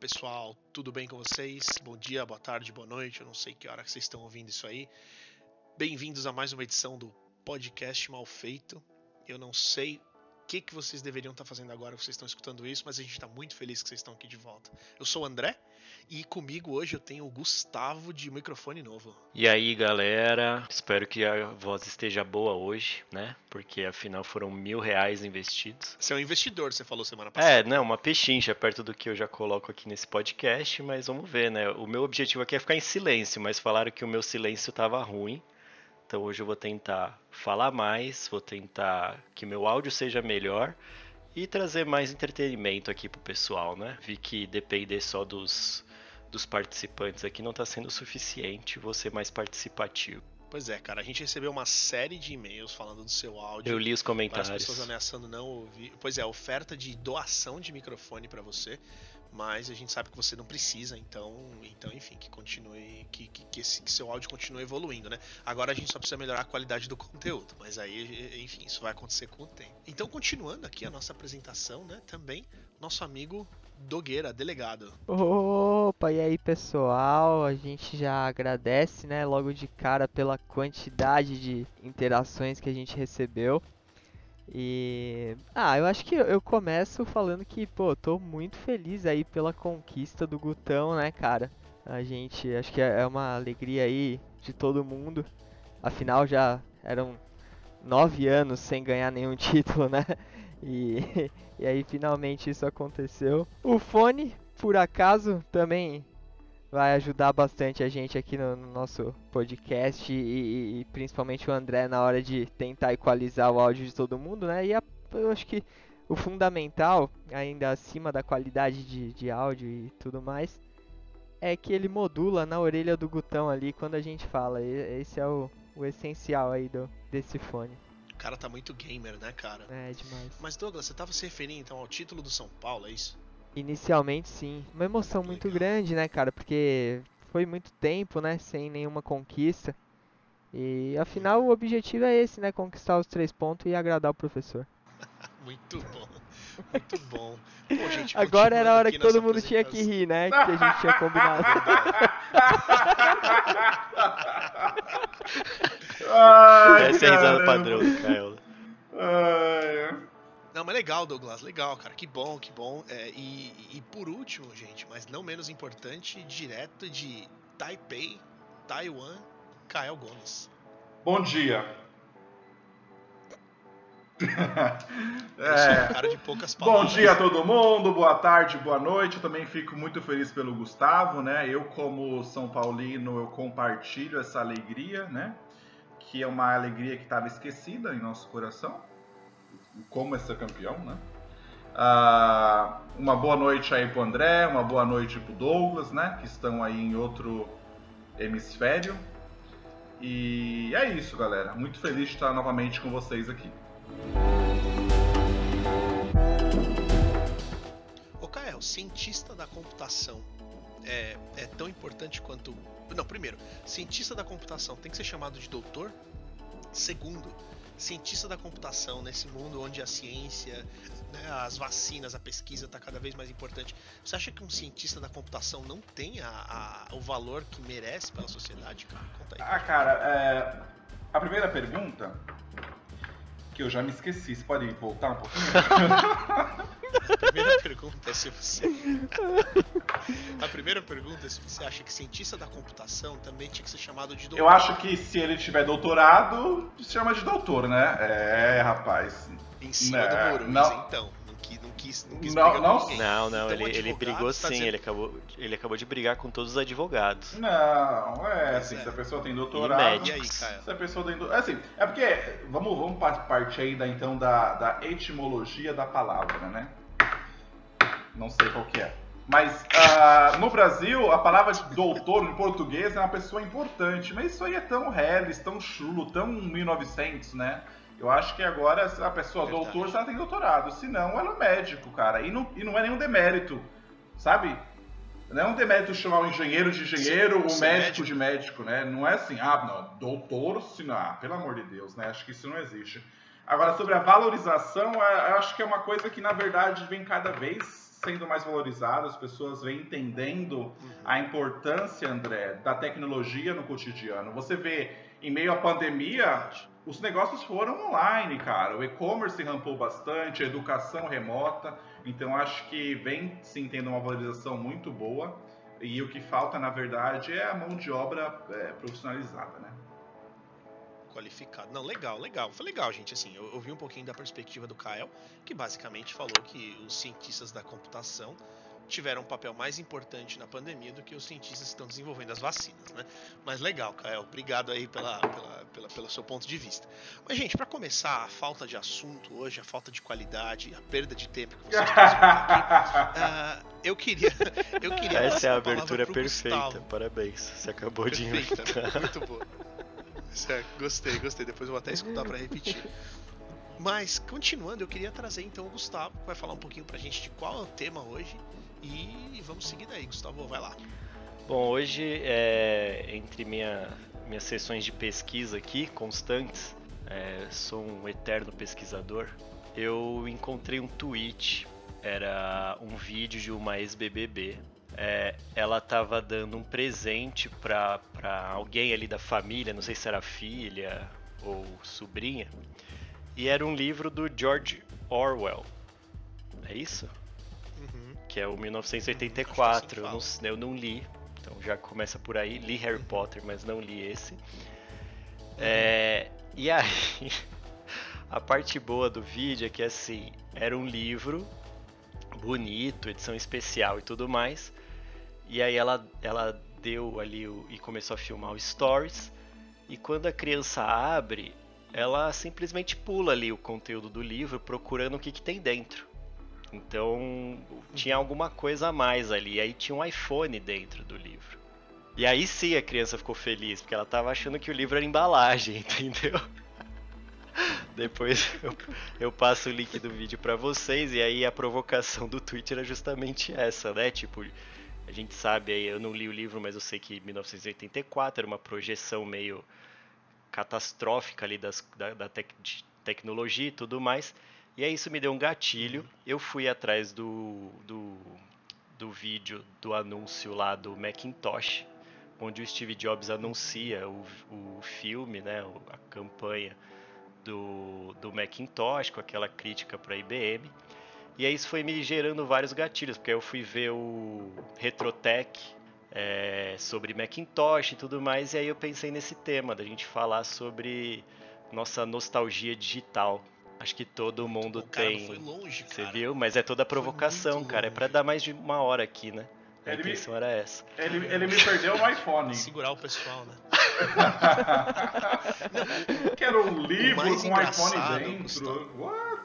pessoal, tudo bem com vocês? Bom dia, boa tarde, boa noite. Eu não sei que hora que vocês estão ouvindo isso aí. Bem-vindos a mais uma edição do podcast Mal Feito. Eu não sei que, que vocês deveriam estar fazendo agora vocês estão escutando isso, mas a gente está muito feliz que vocês estão aqui de volta. Eu sou o André e comigo hoje eu tenho o Gustavo de microfone novo. E aí galera, espero que a voz esteja boa hoje, né? Porque afinal foram mil reais investidos. Você é um investidor, você falou semana passada. É, não, uma pechincha perto do que eu já coloco aqui nesse podcast, mas vamos ver, né? O meu objetivo aqui é ficar em silêncio, mas falaram que o meu silêncio estava ruim. Então hoje eu vou tentar falar mais, vou tentar que meu áudio seja melhor e trazer mais entretenimento aqui pro pessoal, né? Vi que depender só dos, dos participantes aqui não está sendo suficiente, vou ser mais participativo. Pois é, cara, a gente recebeu uma série de e-mails falando do seu áudio. Eu li os comentários. As pessoas ameaçando não ouvir. Pois é, oferta de doação de microfone para você mas a gente sabe que você não precisa, então, então enfim, que continue, que, que, que, esse, que, seu áudio continue evoluindo, né? Agora a gente só precisa melhorar a qualidade do conteúdo, mas aí, enfim, isso vai acontecer com o tempo. Então, continuando aqui a nossa apresentação, né? Também nosso amigo Dogueira, delegado. Opa, e aí pessoal, a gente já agradece, né, logo de cara pela quantidade de interações que a gente recebeu. E. Ah, eu acho que eu começo falando que, pô, tô muito feliz aí pela conquista do Gutão, né, cara? A gente, acho que é, é uma alegria aí de todo mundo. Afinal, já eram nove anos sem ganhar nenhum título, né? E, e aí finalmente isso aconteceu. O fone, por acaso, também vai ajudar bastante a gente aqui no, no nosso podcast e, e, e, principalmente o André na hora de tentar equalizar o áudio de todo mundo, né? E a, eu acho que o fundamental, ainda acima da qualidade de, de áudio e tudo mais, é que ele modula na orelha do Gutão ali quando a gente fala. E, esse é o, o essencial aí do, desse fone. O cara tá muito gamer, né, cara? É, demais. Mas Douglas, você tava se referindo então ao título do São Paulo, é isso? Inicialmente sim. Uma emoção muito grande, né, cara? Porque foi muito tempo, né, sem nenhuma conquista. E afinal o objetivo é esse, né? Conquistar os três pontos e agradar o professor. muito bom. Muito bom. Pô, gente, Agora era a hora que todo mundo tinha que rir, né? Que a gente tinha combinado. Ai, Essa é a risada padrão do Caio. Ai, não, mas legal, Douglas, legal, cara. Que bom, que bom. É, e, e por último, gente, mas não menos importante, direto de Taipei, Taiwan, Kael Gomes. Bom dia. é. Bom dia a todo mundo, boa tarde, boa noite. Eu também fico muito feliz pelo Gustavo, né? Eu, como São Paulino, eu compartilho essa alegria, né? Que é uma alegria que estava esquecida em nosso coração como é ser campeão, né? Uh, uma boa noite aí pro André, uma boa noite pro Douglas, né? Que estão aí em outro hemisfério. E é isso, galera. Muito feliz de estar novamente com vocês aqui. Ô Kael, cientista da computação é, é tão importante quanto. Não, primeiro, cientista da computação tem que ser chamado de doutor? Segundo, cientista da computação nesse mundo onde a ciência, né, as vacinas, a pesquisa está cada vez mais importante. Você acha que um cientista da computação não tem a, a, o valor que merece pela sociedade, cara? Conta aí. Ah, cara, é... a primeira pergunta que eu já me esqueci. Você pode voltar um pouquinho? A primeira pergunta é se você. A primeira pergunta é se você acha que cientista da computação também tinha que ser chamado de doutor. Eu acho que se ele tiver doutorado, se chama de doutor, né? É, rapaz. Em cima né? do Moruiz, não. então. Não quis, não quis não, brigar não, com ninguém. Não, não, então, ele, ele brigou tá sim, dizendo... ele, acabou, ele acabou de brigar com todos os advogados. Não, é assim, é. se a pessoa tem doutorado. E aí, cara? Se a pessoa tem doutorado. É assim, é porque. Vamos, vamos partir aí da, então da, da etimologia da palavra, né? não sei qual que é. Mas uh, no Brasil, a palavra doutor em português é uma pessoa importante. Mas isso aí é tão Harris, tão chulo, tão 1900, né? Eu acho que agora a pessoa Verdade. doutor já tem doutorado. Se não, ela é médico, cara. E não, e não é nenhum demérito, sabe? Não é um demérito chamar o engenheiro de engenheiro, Sim, o médico, médico. de médico, né? Não é assim, ah, não, doutor, se não, ah, pelo amor de Deus, né? Acho que isso não existe. Agora, sobre a valorização, é- eu acho que é uma coisa que, na verdade, vem cada vez sendo mais valorizada, as pessoas vêm entendendo a importância, André, da tecnologia no cotidiano. Você vê, em meio à pandemia, os negócios foram online, cara. O e-commerce rampou bastante, a educação remota. Então acho que vem sim tendo uma valorização muito boa. E o que falta, na verdade, é a mão de obra é, profissionalizada, né? qualificado. Não, legal, legal. Foi legal, gente. Assim, eu ouvi um pouquinho da perspectiva do Kael, que basicamente falou que os cientistas da computação tiveram um papel mais importante na pandemia do que os cientistas que estão desenvolvendo as vacinas, né? Mas legal, Kael. Obrigado aí pela, pela, pela, pelo seu ponto de vista. Mas, gente, para começar, a falta de assunto hoje, a falta de qualidade, a perda de tempo que vocês trouxeram aqui, ah, eu queria, eu queria Essa é a abertura perfeita. Gustavo. Parabéns. Você acabou de Perfeita, inventar. muito boa. Certo, gostei, gostei. Depois eu vou até escutar pra repetir. Mas, continuando, eu queria trazer então o Gustavo, que vai falar um pouquinho pra gente de qual é o tema hoje. E vamos seguir daí, Gustavo, vai lá. Bom, hoje, é, entre minha, minhas sessões de pesquisa aqui, constantes, é, sou um eterno pesquisador, eu encontrei um tweet, era um vídeo de uma ex-BBB. É, ela estava dando um presente para alguém ali da família, não sei se era filha ou sobrinha, e era um livro do George Orwell. É isso? Que é o Acho 1984. que Eu não, assim eu não li, então já começa por aí. Li Harry Potter, mas não li esse. É, e aí, a parte boa do vídeo é que assim, era um livro bonito, edição especial e tudo mais. E aí ela, ela deu ali o, e começou a filmar o stories. E quando a criança abre, ela simplesmente pula ali o conteúdo do livro, procurando o que, que tem dentro. Então tinha alguma coisa a mais ali. E aí tinha um iPhone dentro do livro. E aí sim a criança ficou feliz, porque ela tava achando que o livro era embalagem, entendeu? Depois eu, eu passo o link do vídeo pra vocês e aí a provocação do Twitter era justamente essa, né? Tipo, a gente sabe aí, eu não li o livro, mas eu sei que 1984 era uma projeção meio catastrófica ali das, da, da tec- tecnologia e tudo mais. E aí isso me deu um gatilho. Eu fui atrás do, do, do vídeo do anúncio lá do Macintosh, onde o Steve Jobs anuncia o, o filme, né, a campanha do, do Macintosh, com aquela crítica para a IBM. E aí isso foi me gerando vários gatilhos, porque eu fui ver o Retrotech é, sobre Macintosh e tudo mais, e aí eu pensei nesse tema, da gente falar sobre nossa nostalgia digital. Acho que todo mundo cara, tem. longe, Você viu? Mas é toda provocação, muito cara. É pra longe. dar mais de uma hora aqui, né? A Ele me- intenção era essa. Ele, ele me perdeu no iPhone. Segurar o pessoal, né? Quero um livro mais com um iPhone dentro. Gustavo. What?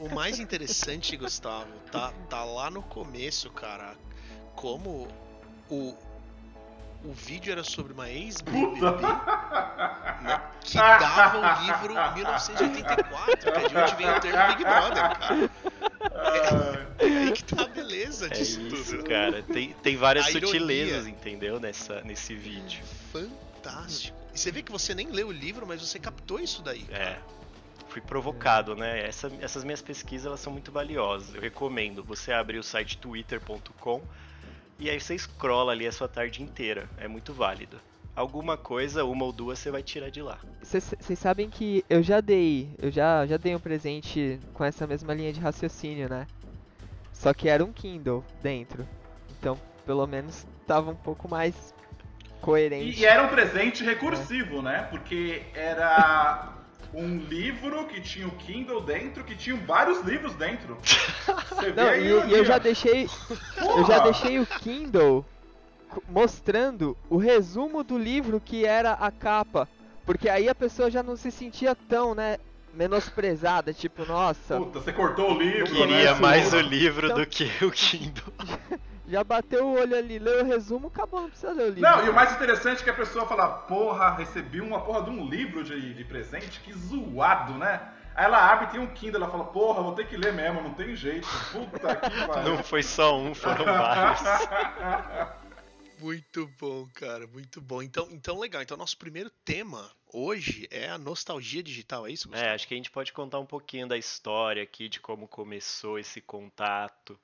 O mais interessante, Gustavo, tá, tá lá no começo, cara. Como o, o vídeo era sobre uma ex-BBB né, que dava o livro 1984, que é de onde vem o termo Big Brother, cara. É aí que tá a beleza É disso isso, tudo. cara. Tem, tem várias A ironia. sutilezas, entendeu? Nessa, nesse vídeo. Fantástico. E você vê que você nem leu o livro, mas você captou isso daí. É. Fui provocado, né? Essa- essas minhas pesquisas elas são muito valiosas. Eu recomendo. Você abrir o site twitter.com e aí você scrolla ali a sua tarde inteira. É muito válido. Alguma coisa, uma ou duas, você vai tirar de lá. Vocês sabem que eu já dei, eu já, já dei um presente com essa mesma linha de raciocínio, né? Só que era um Kindle dentro. Então, pelo menos tava um pouco mais coerente. E, e era um presente recursivo, né? Porque era um livro que tinha o Kindle dentro, que tinha vários livros dentro. Você vê Não, aí, e, e eu já deixei, eu já deixei o Kindle mostrando o resumo do livro que era a capa, porque aí a pessoa já não se sentia tão, né, menosprezada, tipo, nossa, Puta, você cortou o livro. Queria né? mais o livro Então- do que o Kindle. já bateu o olho ali, leu o resumo, acabou, não precisa ler o livro. Não, e o mais interessante é que a pessoa fala, porra, recebi uma porra de um livro de, de presente, que zoado, né? Aí ela abre e tem um Kindle, ela fala, porra, vou ter que ler mesmo, não tem jeito. Puta que pariu. Não foi só um, foram vários. Muito bom, cara, muito bom. Então, então legal. Então, nosso primeiro tema hoje é a nostalgia digital, é isso, Gustavo? É, acho que a gente pode contar um pouquinho da história aqui, de como começou esse contato.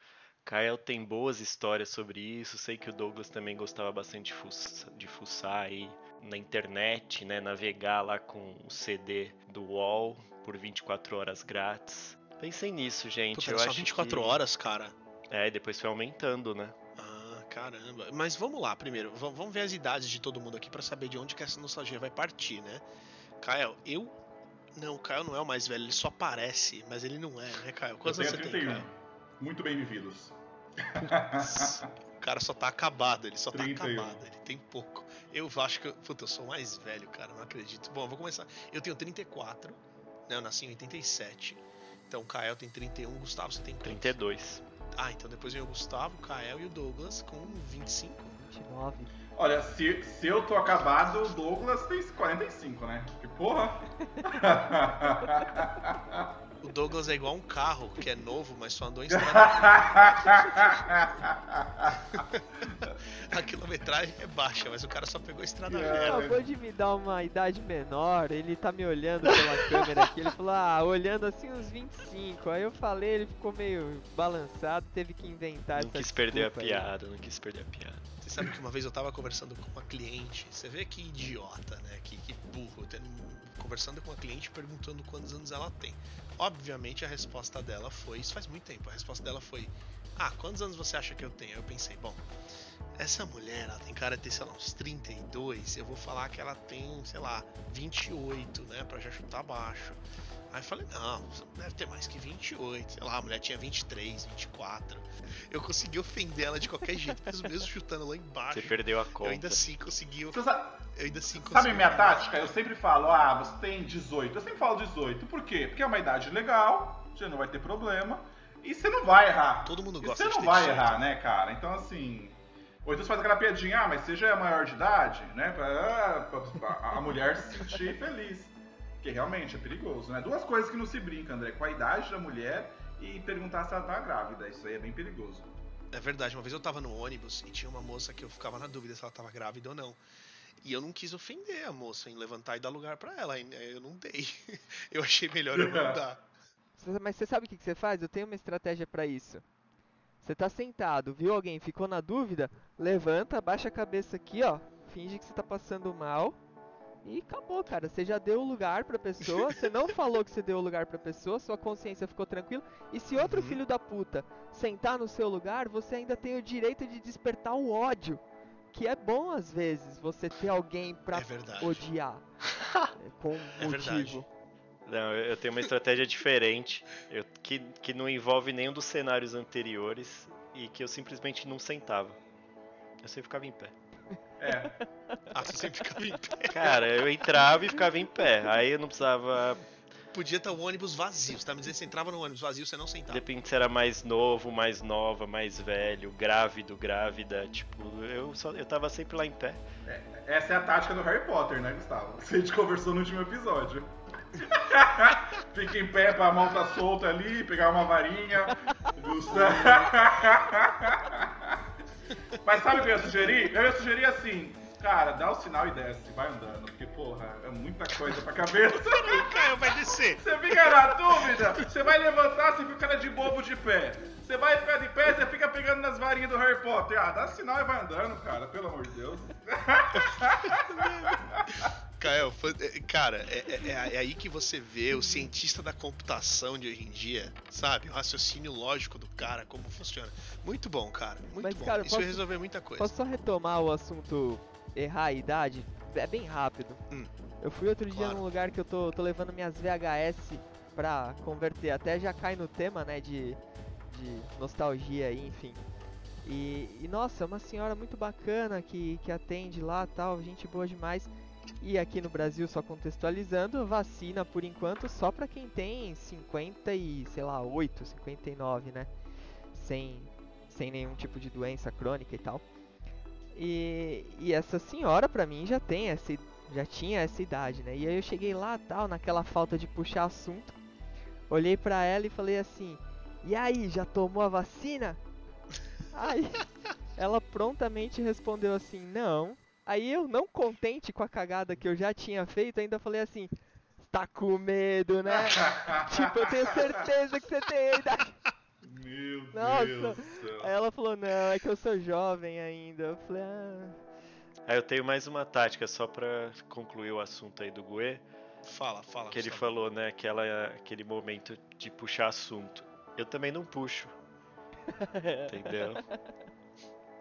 Kael tem boas histórias sobre isso. Sei que o Douglas também gostava bastante de fuçar, de fuçar aí na internet, né? Navegar lá com o CD do UOL por 24 horas grátis. Pensem nisso, gente. Puta, Eu só acho 24 que... horas, cara. É, e depois foi aumentando, né? Ah, caramba. Mas vamos lá, primeiro. v- Vamos ver as idades de todo mundo aqui pra saber de onde que essa nostalgia vai partir, né? Kael, eu. Não, o Kael não é o mais velho, ele só parece, mas ele não é, né, Kael? Quantos anos você 31. tem, Kael? Muito bem vividos. O cara só tá acabado, ele só tá 31. acabado, ele tem pouco. Eu acho que. eu- Puta, eu sou mais velho, cara, não acredito. Bom, eu vou começar. Eu tenho 34, né? Eu nasci em 87. Então o Kael tem 31, o Gustavo você tem quantos? 32. Ah, então depois vem o Gustavo, o Kael e o Douglas com 25. 29. Olha, se, se eu tô acabado, o Douglas tem 45, né? Que porra! O Douglas é igual um carro que é novo, mas só andou em estrada. A quilometragem é baixa, mas o cara só pegou a estrada Yeah. velha. Acabou de me dar uma idade menor, ele tá me olhando pela câmera aqui, ele falou, ah, olhando assim uns 25. Aí eu falei, ele ficou meio balançado, teve que inventar Não essa quis perder a desculpa aí. piada, não quis perder a piada. Você sabe que uma vez eu tava conversando com uma cliente, você vê que idiota, né? Que, que burro, tendo- conversando com uma cliente perguntando quantos anos ela tem. Obviamente a resposta dela foi, isso faz muito tempo, a resposta dela foi, ah, quantos anos você acha que eu tenho? Eu pensei, bom, essa mulher, ela tem cara de ter, sei lá, uns 32, eu vou falar que ela tem, sei lá, 28, né, pra já chutar baixo. Aí eu falei, não, você não deve ter mais que 28, sei lá, a mulher tinha 23, 24. Eu consegui ofender ela de qualquer jeito, mesmo, mesmo chutando lá embaixo. Você perdeu a Eu conta. ainda assim consegui. Eu Você sa- ainda assim consegui. Sabe minha tática? Eu sempre falo, ah, você tem 18. Eu sempre falo 18. Por quê? Porque é uma idade legal, você não vai ter problema. E você não vai errar. Todo mundo E gosta você de não ter vai 18. errar, né, cara? Então, assim. Ou então você faz aquela piadinha, ah, mas você já é maior de idade, né? Pra, pra- pra a mulher se sentir feliz. Porque realmente é perigoso, né? Duas coisas que não se brinca, André: com a idade da mulher e perguntar se ela tá grávida. Isso aí é bem perigoso. É verdade, uma vez eu tava no ônibus e tinha uma moça que eu ficava na dúvida se ela tava grávida ou não. E eu não quis ofender a moça em levantar e dar lugar pra ela, e eu não dei. Eu achei melhor eu não dar. Mas você sabe o que que você faz? Eu tenho uma estratégia pra isso. Você tá sentado, viu alguém, ficou na dúvida? Levanta, abaixa a cabeça aqui, ó. Finge que você tá passando mal. E acabou, cara. Você já deu o lugar pra pessoa. Você não falou que você deu o lugar pra pessoa. Sua consciência ficou tranquila. E se outro Uhum. filho da puta sentar no seu lugar, você ainda tem o direito de despertar o ódio. Que é bom às vezes você ter alguém pra É verdade. odiar. é, com É verdade. motivo. Não, eu eu tenho uma estratégia diferente, eu- que, que não envolve nenhum dos cenários anteriores e que eu simplesmente não sentava. Eu sempre ficava em pé. É. Ah, você sempre ficava em pé. Cara, eu entrava e ficava em pé. Aí eu não precisava. Podia estar o ônibus vazio. Você tá me dizendo que você entrava no ônibus vazio, você não sentava. Depende se era mais novo, mais nova, mais velho, grávido, grávida. Tipo, eu, só, eu tava sempre lá em pé. Essa é a tática do Harry Potter, né, Gustavo? Que a gente conversou no último episódio. Fica em pé pra mão tá solta ali, pegar uma varinha. Gustavo. Mas sabe o que eu ia sugerir? Eu ia sugerir assim, cara, dá o sinal e desce, vai andando. Porque, porra, é muita coisa pra cabeça. O Caio vai descer. Você fica na dúvida, você vai levantar, você fica cara de bobo de pé. Você vai ficar de pé, você fica pegando nas varinhas do Harry Potter. Ah, dá sinal e vai andando, cara, pelo amor de Deus. Caio, é, cara, é, é- é- é aí que você vê o cientista da computação de hoje em dia, sabe? O raciocínio lógico do cara, como funciona. Muito bom, cara. Muito Mas, bom. cara, Isso posso- vai resolver muita coisa. Posso só retomar o assunto errar a idade? É bem rápido. Hum. Eu fui outro dia Claro. num lugar que eu tô, tô levando minhas VHS pra converter. Até já cai no tema, né, de, de nostalgia aí, enfim. E, e, nossa, é uma senhora muito bacana que, que atende lá tal, gente boa demais. E aqui no Brasil, só contextualizando, vacina por enquanto só pra quem tem 50 e, sei lá, 8, 59, né? Sem, sem nenhum tipo de doença crônica e tal. E, e essa senhora pra mim já tem essa já tinha essa idade, né? E aí eu cheguei lá tal, naquela falta de puxar assunto. Olhei pra ela e falei assim: E aí, já tomou a vacina? Aí ela prontamente respondeu assim: Não. Aí eu, não contente com a cagada que eu já tinha feito, ainda falei assim: Tá com medo, né? tipo, eu tenho certeza que você tem ainda. Meu Nossa. Deus do céu. Aí ela falou: Não, é que eu sou jovem ainda. Eu falei: Ah. Aí eu tenho mais uma tática só pra concluir o assunto aí do Gue, Fala, fala. que ele Gustavo. falou, né, aquela, aquele momento de puxar assunto. Eu também não puxo, entendeu?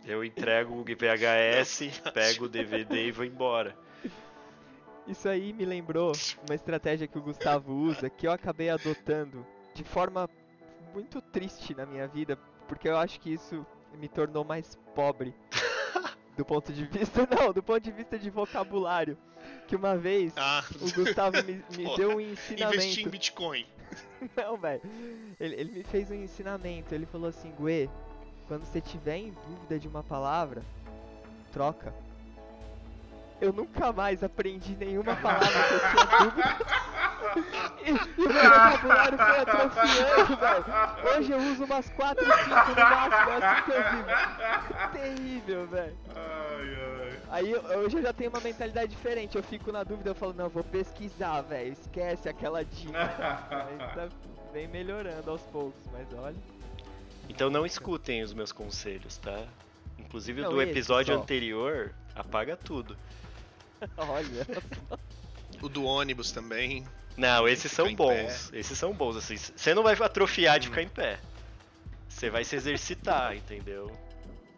Eu entrego o VHS, pego o DVD e vou embora. Isso aí me lembrou uma estratégia que o Gustavo usa, que eu acabei adotando de forma muito triste na minha vida, porque eu acho que isso me tornou mais pobre. Do ponto de vista, não, do ponto de vista de vocabulário. Que uma vez Ah, o Gustavo me, me Porra, deu um investir em ensinamento. Bitcoin. Não, velho. Ele, ele me fez um ensinamento. Ele falou assim: Gue, quando você tiver em dúvida de uma palavra, troca. Eu nunca mais aprendi nenhuma palavra que eu tinha dúvida. E, e meu vocabulário foi atrofiando, velho. Hoje eu uso umas 4, 5 no máximo, é assim que eu vivo. Terrível, velho. Ai, ai. Aí hoje eu já tenho uma mentalidade diferente. Eu fico na dúvida, eu falo, não, vou pesquisar, velho. Esquece aquela dica. Mas tá, vem melhorando aos poucos, mas olha. Então não escutem os meus conselhos, tá? Inclusive o Não, do episódio só. anterior, apaga tudo. Olha. O do ônibus também. Não, esses são bons. Esses são bons, assim. Você não vai atrofiar de ficar em pé. Você vai se exercitar, entendeu?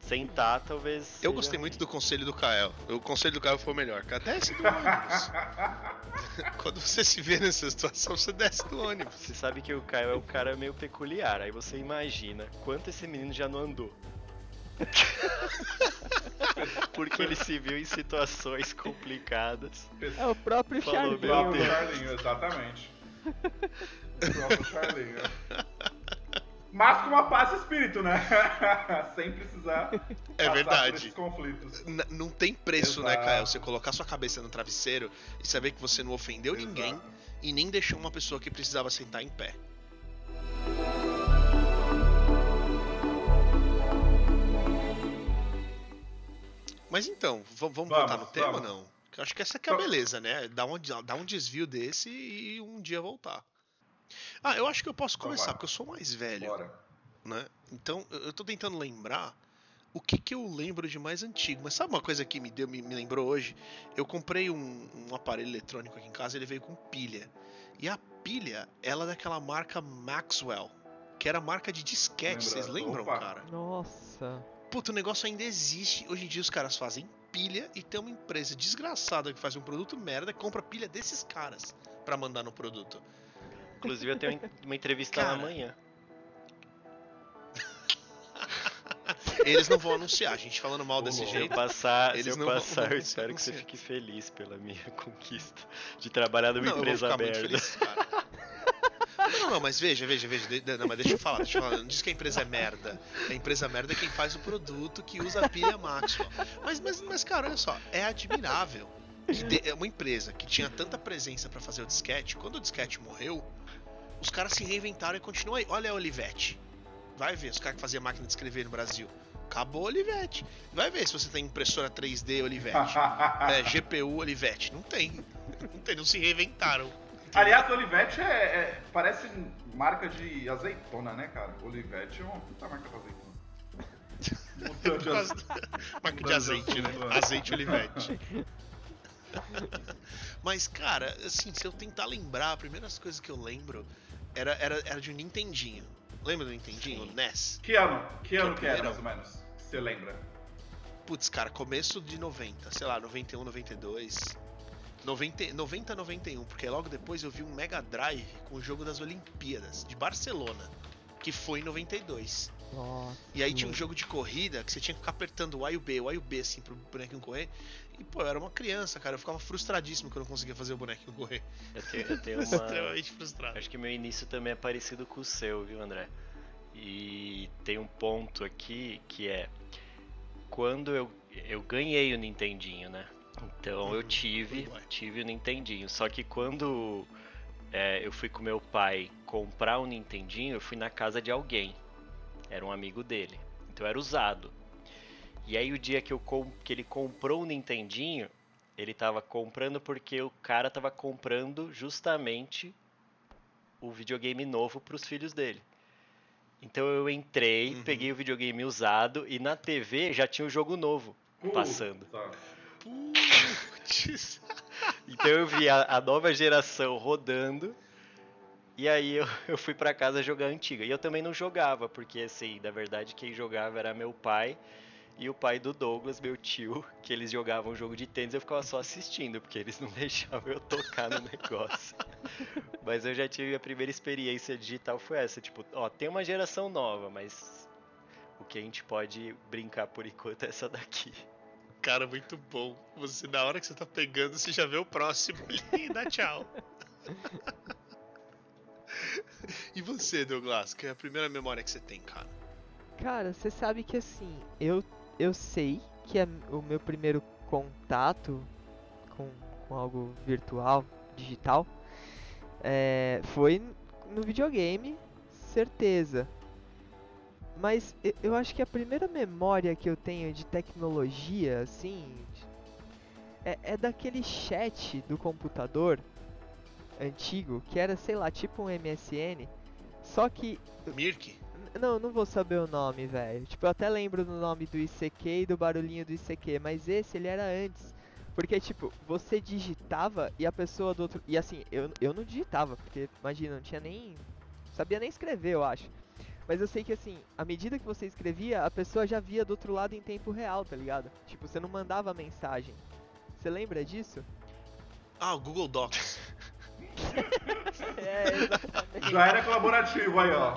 Sentar, talvez. Eu gostei ruim. muito do conselho do Kael. O conselho do Kael foi o melhor. Desce do ônibus. Quando você se vê nessa situação, você desce do ônibus. Você sabe que o Caio é um cara meio peculiar, aí você imagina quanto esse menino já não andou. Porque ele se viu em situações complicadas. É o próprio Falou O Charlinho. próprio. Charlinho, exatamente. O próprio Charlinho. Mas com uma paz de espírito, né? Sem precisar É verdade. conflitos. N- não tem preço, né, Exato. Kael? Você colocar sua cabeça no travesseiro e saber que você não ofendeu ninguém Exato. e nem deixou uma pessoa que precisava sentar em pé. Mas então, vamos, Vamos, voltar no tema ou vamos. não? Que eu acho que essa que é a Vamos. beleza, né? Dar um, dar um desvio desse e um dia voltar. Ah, eu acho que eu posso Vamos começar, lá. porque eu sou mais velho Bora. né? Então, eu tô tentando lembrar o que que eu lembro de mais antigo. Mas sabe uma coisa que me deu, me, me lembrou hoje? Eu comprei um, um aparelho eletrônico aqui em casa, ele veio com pilha. E a pilha, ela é daquela marca Maxwell, que era marca de disquete, Lembra? vocês lembram, Opa. cara? Nossa. Puta, o negócio ainda existe. Hoje em dia os caras fazem pilha e tem uma empresa desgraçada que faz um produto merda que compra pilha desses caras pra mandar no produto. Inclusive eu tenho uma entrevista Cara. amanhã. Eles não vão anunciar, a gente falando mal desse louco. Se eu jeito. passar, Eles se eu não vão- passar, não eu vão espero que você fique feliz pela minha conquista de trabalhar numa Não, eu vou empresa merda. feliz, cara. Não, não, mas veja, veja, veja. Não, mas deixa eu falar, deixa eu falar. Não diz que a empresa é merda. A empresa merda é quem faz o produto que usa a pilha Maxwell. Mas, mas, mas cara, olha só, é admirável. que É uma empresa que tinha tanta presença pra fazer o disquete, quando o disquete morreu, os caras se reinventaram e continuam aí. Olha a Olivetti. Vai ver, os caras que faziam máquina de escrever no Brasil. Acabou a Olivetti. Vai ver se você tem impressora 3D Olivetti. É, GPU Olivetti. Não tem. Não tem, não se reinventaram. Aliás, Olivetti é, é- parece marca de azeitona, né, cara? Olivetti é uma puta marca de azeitona. Marca de azeite, né? Azeite Olivetti. Mas, cara, assim, se eu tentar lembrar, a primeira coisa que eu lembro era, era, era de um Nintendinho. Lembra do Nintendinho? Sim. O NES? Que ano? Que ano Que que era, mais ou menos? Você lembra? Putz, cara, começo de 90, sei lá, 91, 92. 90, 90 91, porque logo depois eu vi um Mega Drive com o jogo das Olimpíadas, de Barcelona, que foi em 92. Nossa. E aí tinha um jogo de corrida que você tinha que ficar apertando o A e o B, o A e o B, assim, pro bonequinho correr. E, pô, eu era uma criança, cara, eu ficava frustradíssimo que eu não conseguia fazer o bonequinho correr. Eu tenho, eu tenho uma. Extremamente frustrado. Acho que meu início também é parecido com o seu, viu, André? E tem um ponto aqui que é quando eu, eu ganhei o Nintendinho, né? Então eu Uhum, tive, tive o Nintendinho. Só que quando é, eu fui com meu pai comprar um Nintendinho, eu fui na casa de alguém. Era um amigo dele. Então era usado. E aí o dia que, eu que ele comprou o Nintendinho, ele tava comprando porque o cara tava comprando justamente o videogame novo para os filhos dele. Então eu entrei, uhum. peguei o videogame usado e na TV já tinha o jogo novo uh, passando. Tá. Putz. então eu vi a, a, nova geração rodando e aí eu, eu fui para casa jogar a antiga. E eu também não jogava, porque assim, na verdade quem jogava era meu pai e o pai do Douglas, meu tio, que eles jogavam jogo de tênis, eu ficava só assistindo, porque eles não deixavam eu tocar no negócio. mas eu já tive a primeira experiência digital foi essa, tipo, ó, tem uma geração nova, mas o que a gente pode brincar por enquanto é essa daqui. Cara, muito bom. Você na hora que você tá pegando, você já vê o próximo ali e dá tchau. e você, Douglas, que é a primeira memória que você tem, cara? Cara, você sabe que assim, eu eu sei que é o meu primeiro contato com, com algo virtual, digital, é, foi no videogame, certeza. Mas eu acho que a primeira memória que eu tenho de tecnologia, assim, é, é daquele chat do computador antigo, que era, sei lá, tipo um MSN, só que... Mirk? Não, não vou saber o nome, velho. Tipo, eu até lembro do nome do ICQ e do barulhinho do ICQ, mas esse ele era antes. Porque, tipo, você digitava e a pessoa do outro. E assim, eu, eu não digitava, porque, imagina, não tinha nem. Sabia nem escrever, eu acho. Mas eu sei que, assim, à medida que você escrevia, a pessoa já via do outro lado em tempo real, tá ligado? Tipo, você não mandava mensagem. Você lembra disso? Ah, o Google Docs. é, exatamente. Já era colaborativo aí, ó.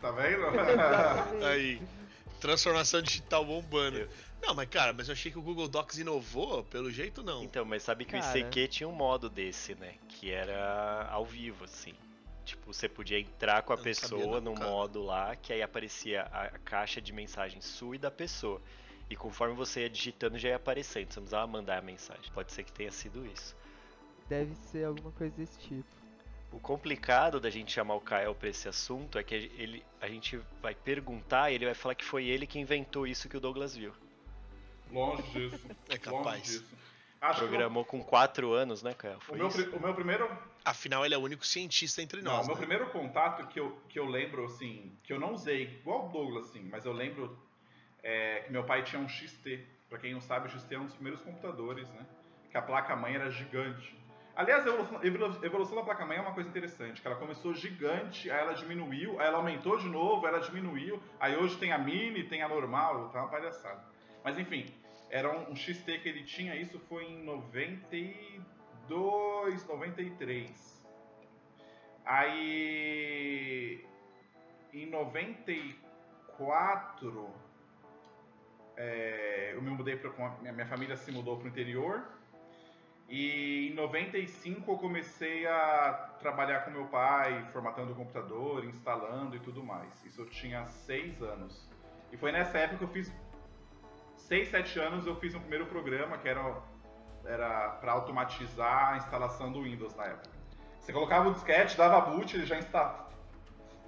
Tá vendo? aí. Transformação digital bombando. Não, mas cara, mas eu achei que o Google Docs inovou, pelo jeito não. Então, mas sabe que cara... o ICQ tinha um modo desse, né? Que era ao vivo, assim. Tipo, você podia entrar com a pessoa no modo lá, que aí aparecia a caixa de mensagem sua e da pessoa. E conforme você ia digitando, já ia aparecendo. Você não precisava mandar a mensagem. Pode ser que tenha sido isso. Deve ser alguma coisa desse tipo. O complicado da gente chamar o Kael para esse assunto é que ele, a gente vai perguntar e ele vai falar que foi ele que inventou isso que o Douglas viu. Longe disso. É capaz. Disso. Programou com 4 anos, né, Kael? O meu, o meu, primeiro. Afinal, ele é o único cientista entre não, nós. O meu né? primeiro contato que eu, que eu lembro, assim, que eu não usei, igual o Douglas, assim, mas eu lembro é, que meu pai tinha um XT. Pra quem não sabe, o XT é um dos primeiros computadores, né? Que a placa-mãe era gigante. Aliás, a evolução, da placa-mãe é uma coisa interessante, que ela começou gigante, aí ela diminuiu, aí ela aumentou de novo, aí ela diminuiu, aí hoje tem a mini, tem a normal, tá uma palhaçada. Mas enfim, era um, um XT que ele tinha, isso foi em 92, 93. Aí em 94 é, eu me mudei para minha família se mudou para o interior e em 95 eu comecei a trabalhar com meu pai, formatando o computador, instalando e tudo mais. Isso eu tinha seis anos. E foi nessa época que eu fiz seis, sete anos eu fiz um primeiro programa que era era para automatizar a instalação do Windows na época. Você colocava o disquete, dava boot, ele já insta...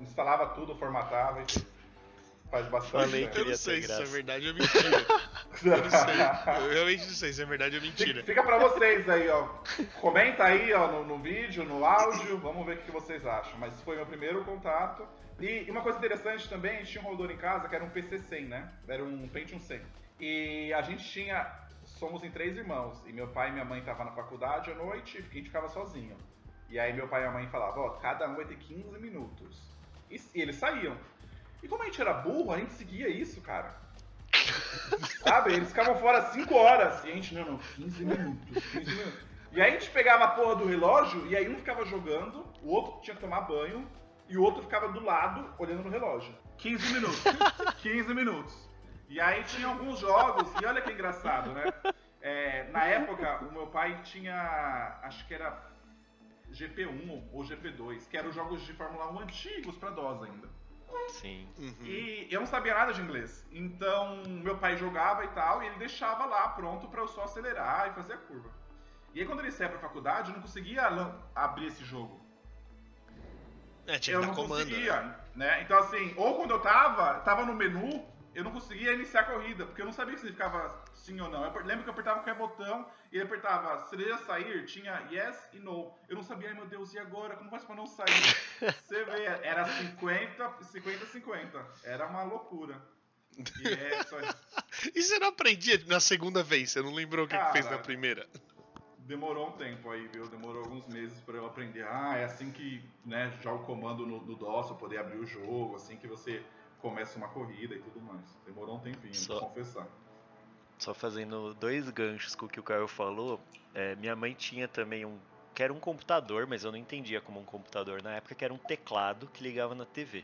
instalava tudo, formatava e faz bastante Falei que Eu não sei se isso é verdade ou mentira. eu não sei. Eu realmente não sei se é verdade ou mentira. Fica, pra vocês aí, ó. Comenta aí, ó, no, no vídeo, no áudio. Vamos ver o que vocês acham. Mas foi meu primeiro contato. E, uma coisa interessante também, a gente tinha um rolador em casa que era um PC100, né? Era um Pentium 100. E a gente tinha... Somos em três irmãos. E meu pai e minha mãe estavam na faculdade à noite e a gente ficava sozinho. E aí meu pai e a mãe falavam, ó, cada um vai ter 15 minutos. E, e eles saíam. E como a gente era burro, a gente seguia isso, cara. Sabe? Eles ficavam fora 5 horas. E a gente, não, não, 15 minutos, 15 minutos. E aí a gente pegava a porra do relógio e aí um ficava jogando, o outro tinha que tomar banho e o outro ficava do lado olhando no relógio. 15 minutos. 15 minutos. E aí tinha alguns jogos, e olha que engraçado, né? É, na época, o meu pai tinha, acho que era GP1 ou GP2, que eram os jogos de Fórmula 1 antigos para DOS ainda. Sim. Uhum. E eu não sabia nada de inglês. Então, meu pai jogava e tal, e ele deixava lá pronto para eu só acelerar e fazer a curva. E aí, quando ele saiu pra faculdade, eu não conseguia abrir esse jogo. É, tinha eu que não dar comando. conseguia, né? né? Então assim, ou quando eu tava, tava no menu, eu não conseguia iniciar a corrida, porque eu não sabia se ficava sim ou não. Eu lembro que eu apertava qualquer botão e ele apertava, se ele ia sair, tinha yes e no. Eu não sabia, ai meu Deus, e agora? Como faz pra não sair? Você vê, era 50, 50, 50. Era uma loucura. E é só... E você não aprendia na segunda vez? Você não lembrou o que, que fez na primeira? Demorou um tempo aí, viu? Demorou alguns meses pra eu aprender. Ah, é assim que, né, joga o comando no, no DOS pra poder abrir o jogo, assim que você começa uma corrida e tudo mais. Demorou um tempinho, Só- vou confessar. Só fazendo dois ganchos com o que o Caio falou, é, minha mãe tinha também um. que era um computador, mas eu não entendia como um computador na época, que era um teclado que ligava na TV.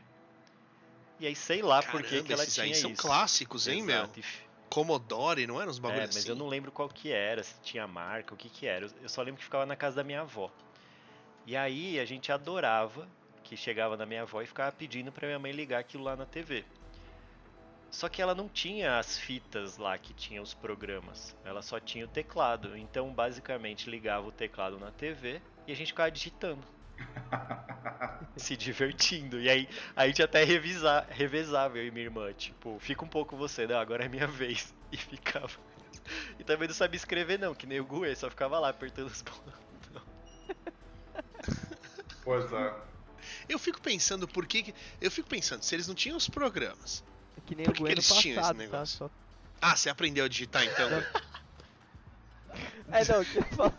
E aí sei lá por que, que ela esses tinha aí são isso. clássicos, hein, meu? Exato, f- Commodore, não eram uns É, bagulhos mas assim? eu não lembro qual que era, se tinha marca, o que que era. Eu só lembro que ficava na casa da minha avó. E aí a gente adorava que chegava na minha avó e ficava pedindo pra minha mãe ligar aquilo lá na TV. Só que ela não tinha as fitas lá que tinha os programas. Ela só tinha o teclado. Então, basicamente, ligava o teclado na TV e a gente ficava digitando. se divertindo. E aí a gente até revisa, revezava, eu e minha irmã. Tipo, fica um pouco você, não, agora é minha vez. E ficava. E também não sabia escrever, não, que nem o Gue, só ficava lá apertando os botões. Pois é. Eu fico pensando por que. Eu fico pensando, se eles não tinham os programas. É que nem Por o que que eles tinham esse passado, tá? negócio? Só... Ah, você aprendeu a digitar então? É, não, que eu falo...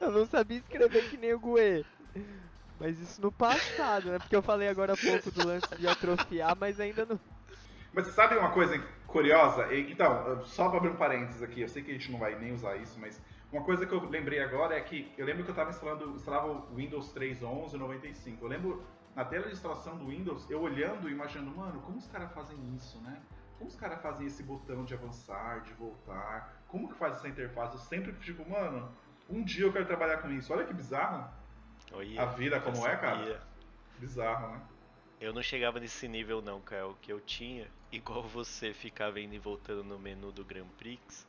Eu não sabia escrever que nem o Gue. Mas isso no passado, né? Porque eu falei agora há pouco do lance de atrofiar, mas ainda não. Mas você sabe uma coisa curiosa? Então, só pra abrir um parênteses aqui, eu sei que a gente não vai nem usar isso, mas uma coisa que eu lembrei agora é que eu lembro que eu tava instalando, instalava o Windows 3.11 95. Eu lembro na tela de instalação do Windows, eu olhando e imaginando, mano, como os caras fazem isso, né? Como os caras fazem esse botão de avançar, de voltar? Como que faz essa interface? Eu sempre fico, mano, um dia eu quero trabalhar com isso. Olha que bizarro. A vida como é, cara? Bizarro, né? Eu não chegava nesse nível não, Caio. O que eu tinha, igual você ficava indo e voltando no menu do Grand Prix,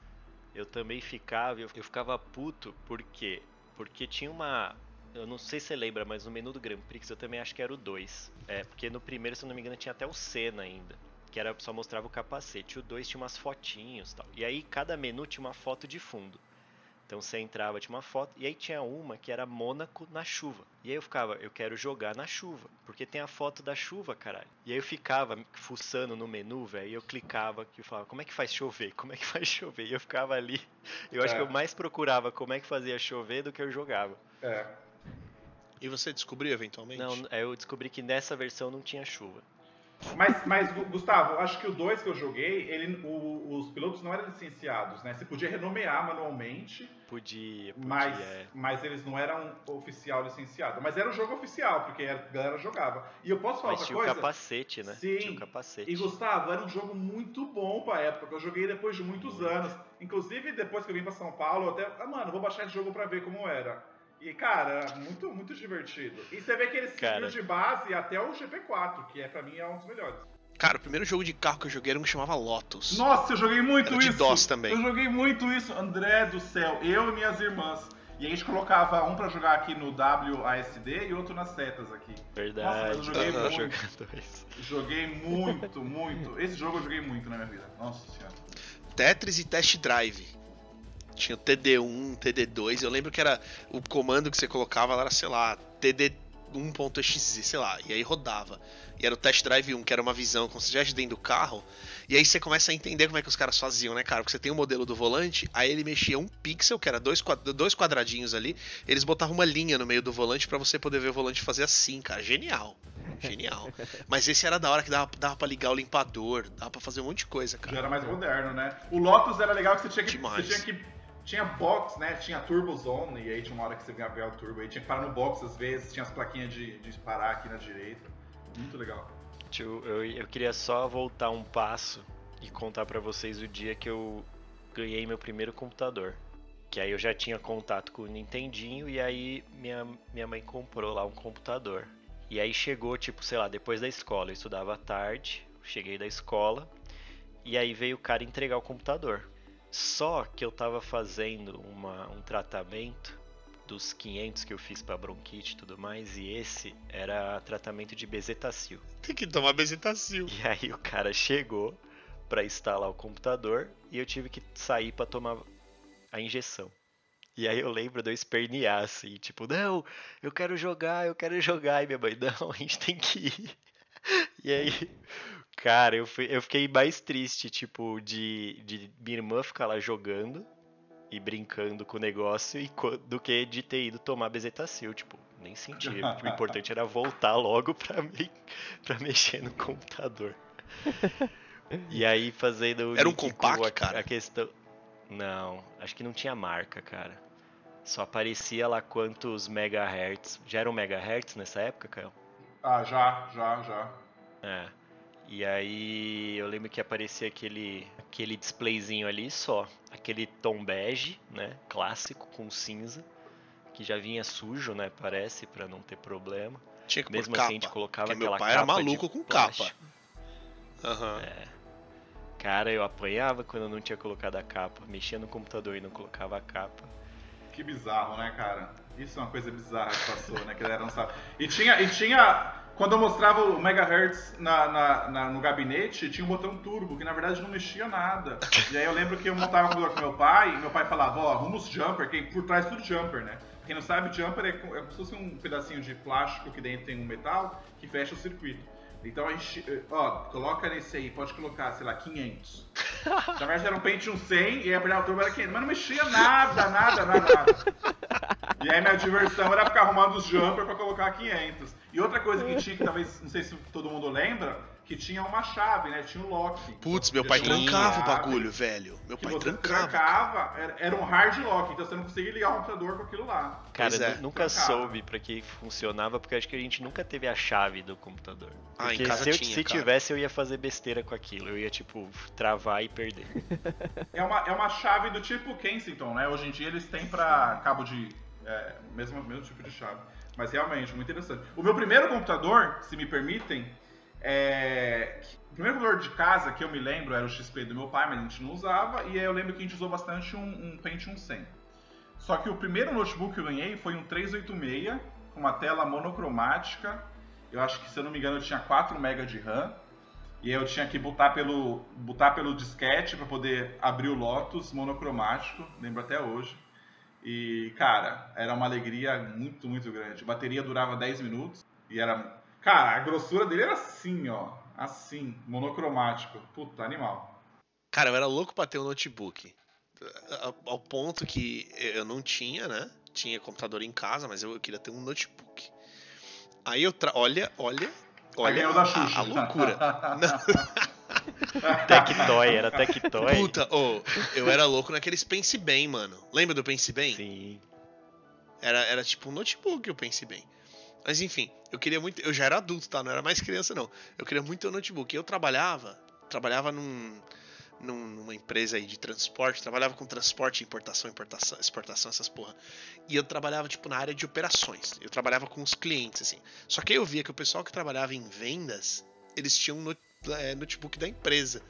eu também ficava, eu, eu ficava puto, por quê? Porque tinha uma. Eu não sei se você lembra, mas no menu do Grand Prix eu também acho que era o 2. É, porque no primeiro, se eu não me engano, tinha até o Senna ainda. Que era, só mostrava o capacete. O 2 tinha umas fotinhos e tal. E aí cada menu tinha uma foto de fundo. Então você entrava, tinha uma foto, e aí tinha uma que era Mônaco na chuva. E aí eu ficava, eu quero jogar na chuva, porque tem a foto da chuva, caralho. E aí eu ficava fuçando no menu, velho, e eu clicava e eu falava, como é que faz chover? Como é que faz chover? E eu ficava ali. Eu acho É. que eu mais procurava como é que fazia chover do que eu jogava. É. E você descobriu eventualmente? Não, aí eu descobri que nessa versão não tinha chuva. Mas, mas, Gu- Gustavo, acho que o 2 que eu joguei, ele, o- os pilotos não eram licenciados, né? Você podia renomear manualmente, Podia, podia. mas, é. mas eles não eram oficial licenciado. Mas era um jogo oficial, porque a galera jogava. E eu posso falar Mas outra tinha o coisa? capacete, né? Sim. Tinha o capacete. E Gustavo, era um jogo muito bom pra época. que Eu joguei depois de muitos Muito. anos. Inclusive, depois que eu vim pra São Paulo, eu até. Ah, mano, vou baixar esse jogo pra ver como era. E, cara, muito, muito divertido. E você vê que ele seguiu de base até o GP4, que é pra mim é um dos melhores. Cara, o primeiro jogo de carro que eu joguei era um que chamava Lotus. Nossa, eu joguei muito Era de isso. DOS também. Eu joguei muito isso, André do céu. Eu e minhas irmãs. E a gente colocava um pra jogar aqui no WASD e outro nas setas aqui. Verdade. Nossa, eu joguei muito. dois. Joguei muito, muito. Esse jogo eu joguei muito na minha vida. Nossa senhora. Tetris e Test Drive. Tinha o TD1, TD2. Eu lembro que era o comando que você colocava lá era, sei lá, TD1.exe, sei lá, e aí rodava. E era o Test Drive 1, que era uma visão como se estivesse dentro do carro. E aí você começa a entender como é que os caras faziam, né, cara? Porque você tem o modelo do volante, aí ele mexia um pixel, que era dois, dois quadradinhos ali, eles botavam uma linha no meio do volante pra você poder ver o volante fazer assim, cara. Genial. Genial. Mas esse era da hora que dava, dava pra ligar o limpador, dava pra fazer um monte de coisa, Já cara. era mais moderno, né? O Lotus era legal que você tinha que. Demais. Você tinha que. Tinha box, né? Tinha Turbo Zone, e aí tinha uma hora que você vinha ver o turbo, aí tinha que parar no box às vezes, tinha as plaquinhas de, de parar aqui na direita. Muito legal. Tio, eu, eu queria só voltar um passo e contar pra vocês o dia que eu ganhei meu primeiro computador. Que aí eu já tinha contato com o Nintendinho e aí minha, minha mãe comprou lá um computador. E aí chegou, tipo, sei lá, depois da escola. Eu estudava tarde, cheguei da escola e aí veio o cara entregar o computador. Só que eu tava fazendo uma, um tratamento dos 500 que eu fiz para bronquite e tudo mais, e esse era tratamento de bezetacil. Tem que tomar bezetacil. E aí o cara chegou para instalar o computador e eu tive que sair para tomar a injeção. E aí eu lembro de eu espernear assim, tipo, não, eu quero jogar, eu quero jogar. E minha mãe, não, a gente tem que ir. E aí, cara, eu, fui, eu fiquei mais triste, tipo, de, de minha irmã ficar lá jogando e brincando com o negócio e do que de ter ido tomar bezetacil, tipo, nem senti. o importante era voltar logo pra, me, pra mexer no computador. E aí fazendo. Era um compact, a, cara? A questão. Não, acho que não tinha marca, cara. Só aparecia lá quantos megahertz. Já era um megahertz nessa época, Caio? Ah, já, já, já. É. E aí eu lembro que aparecia aquele aquele displayzinho ali só, aquele tom bege, né, clássico com cinza, que já vinha sujo, né, parece, para não ter problema. Tinha que Mesmo assim capa, a gente colocava aquela meu pai era capa maluco de com plástico. capa. Aham. É. Cara, eu apanhava quando eu não tinha colocado a capa, mexia no computador e não colocava a capa. Que bizarro, né, cara? Isso é uma coisa bizarra que passou, né? Que ele era não sabe. E tinha, e tinha. Quando eu mostrava o megahertz na, na, na- no gabinete, tinha um botão turbo, que na verdade não mexia nada. E aí eu lembro que eu montava com meu pai, e meu pai falava, ó, arruma os jumper, que por trás tudo jumper, né? Quem não sabe, jumper é, é como se fosse um pedacinho de plástico que dentro tem um metal que fecha o circuito. Então a gente, ó, coloca nesse aí, pode colocar, sei lá, 500. Na verdade era um Pentium 100 e a o turbo era 500, mas não mexia nada, nada, nada, nada. E aí minha diversão era ficar arrumando os jumper pra colocar 500. E outra coisa que tinha, que talvez, não sei se todo mundo lembra, que tinha uma chave, né? Tinha um lock. Putz, meu pai trancava o bagulho, velho. Meu pai trancava. trancava, era, era um hard lock, então você não conseguia ligar o computador com aquilo lá. Cara, é. nunca Trancava. soube pra que funcionava, porque acho que a gente nunca teve a chave do computador. Ah, em Porque casa se, eu, tinha, se cara. tivesse, eu ia fazer besteira com aquilo. Eu ia, tipo, travar e perder. É uma, é uma chave do tipo Kensington, né? Hoje em dia eles têm pra cabo de. É, mesmo, mesmo tipo de chave. Mas realmente, muito interessante. O meu primeiro computador, se me permitem, é. O primeiro computador de casa que eu me lembro era o XP do meu pai, mas a gente não usava. E eu lembro que a gente usou bastante um, um Pentium 100. Só que o primeiro notebook que eu ganhei foi um 386, com uma tela monocromática. Eu acho que, se eu não me engano, eu tinha 4 MB de RAM. E eu tinha que botar pelo, botar pelo disquete para poder abrir o Lotus monocromático, lembro até hoje. E, cara, era uma alegria muito, muito grande. A bateria durava 10 minutos e era. Cara, a grossura dele era assim, ó. Assim, monocromático. Puta, animal. Cara, eu era louco pra ter um notebook. Ao- ponto que eu não tinha, né? Tinha computador em casa, mas eu queria ter um notebook. Aí eu tra... Olha, olha, olha a, Xuxa. a loucura. Tectoy, era Tectoy. Puta, ô, eu era louco naqueles Pense Bem, mano. Lembra do Pense Bem? Sim. Era, era tipo um notebook, eu Pense Bem. Mas enfim, eu queria muito. Eu já era adulto, tá? Não era mais criança, não. Eu queria muito ter um notebook. Eu trabalhava, trabalhava num, num- numa empresa aí de transporte, trabalhava com transporte, importação, importação, exportação, essas porra. E eu trabalhava, tipo, na área de operações. Eu trabalhava com os clientes, assim. Só que aí eu via que o pessoal que trabalhava em vendas, eles tinham um é, notebook da empresa.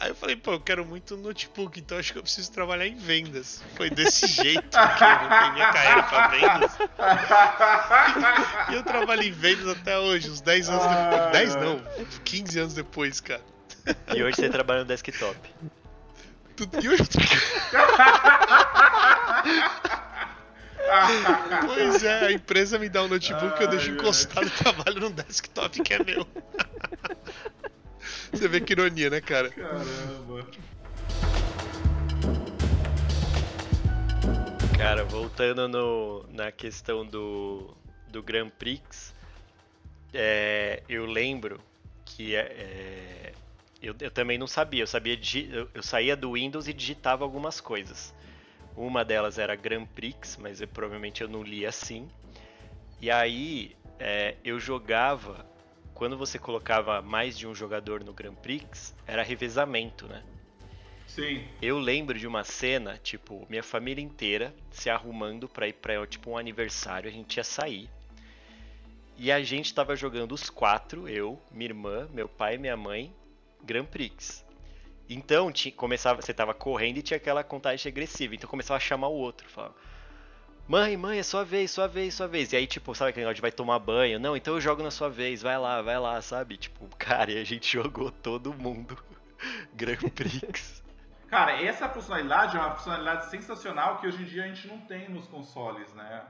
Aí eu falei, pô, eu quero muito um notebook, então acho que eu preciso trabalhar em vendas. Foi desse jeito que eu voltei minha carreira pra vendas. E eu trabalho em vendas até hoje, uns 10 anos Ah, depois. 10 é. não, 15 anos depois, cara. E hoje você trabalha no desktop. Tudo- E hoje. Pois é, a empresa me dá um notebook, eu deixo encostado e trabalho num desktop que é meu. Você vê que ironia, né, cara? Caramba. Cara, voltando no, na questão do, do Grand Prix, é, eu lembro que é, é, eu, eu também não sabia. Eu sabia digi- eu, eu saía do Windows e digitava algumas coisas. Uma delas era Grand Prix, mas eu, provavelmente eu não li assim. E aí é, eu jogava. Quando você colocava mais de um jogador no Grand Prix, era revezamento, né? Sim. Eu lembro de uma cena, tipo, minha família inteira se arrumando pra ir pra, tipo, um aniversário, a gente ia sair. E a gente tava jogando os quatro, eu, minha irmã, meu pai e minha mãe, Grand Prix. Então, começava, você tava correndo e tinha aquela contagem regressiva, então começava a chamar o outro, falava, Mãe, mãe, é sua vez, sua vez, sua vez. E aí, tipo, sabe aquele negócio de vai tomar banho? Não, então eu jogo na sua vez, vai lá, vai lá, sabe? Tipo, cara, e a gente jogou todo mundo. Grand Prix. Cara, essa funcionalidade é uma funcionalidade sensacional que hoje em dia a gente não tem nos consoles, né?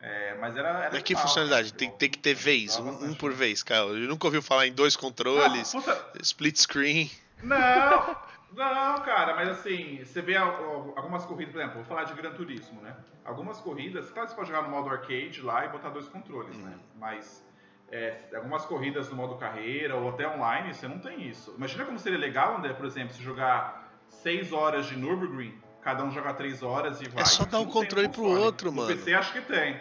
É, mas era. era Mas que legal, funcionalidade? Tem, tem que ter vez, um, um por vez, cara. Eu nunca ouviu falar em dois controles, Ah, puta- split screen. Não, não, cara, mas assim, você vê al- al- algumas corridas, por exemplo, vou falar de Gran Turismo, né? Algumas corridas, claro que você pode jogar no modo arcade lá e botar dois controles, né? Mas é, algumas corridas no modo carreira ou até online, você não tem isso. Imagina como seria legal, André, por exemplo, se jogar 6 horas de Nürburgring, cada um joga 3 horas e vai. só Isso dar o não tem controle pro outro, no mano. PC acho que tem.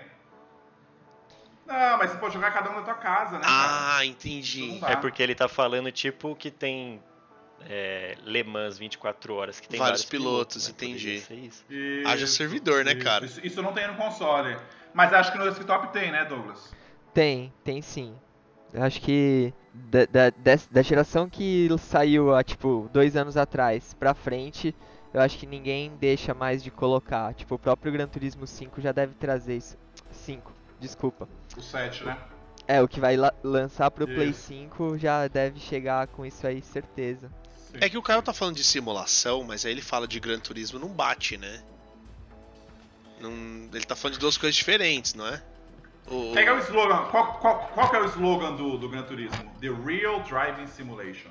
Não, mas você pode jogar cada um na tua casa, né? cara? Ah, Isso entendi. É porque ele tá falando, tipo, que tem é, Le Mans 24 horas, que tem Vários vários, pilotos, né? Poderia entendi. ser isso. Haja Isso, servidor, né, isso, cara? Isso, isso não tem no console. Mas acho que no desktop tem, né, Douglas? Tem, tem sim. Eu acho que da, da, da geração que saiu há, tipo, dois anos atrás pra frente, eu acho que ninguém deixa mais de colocar. Tipo, o próprio Gran Turismo 5 já deve trazer isso. 5, desculpa. O 7, né? É, o que vai la- lançar pro Play Isso. 5 já deve chegar com isso aí, certeza. Sim. É que o Caio tá falando de simulação, mas aí ele fala de Gran Turismo, não bate, né? Não, ele tá falando de duas coisas diferentes, não é? O, Pega o slogan. Qual, qual, qual que é o slogan do, do Gran Turismo? The Real Driving Simulation.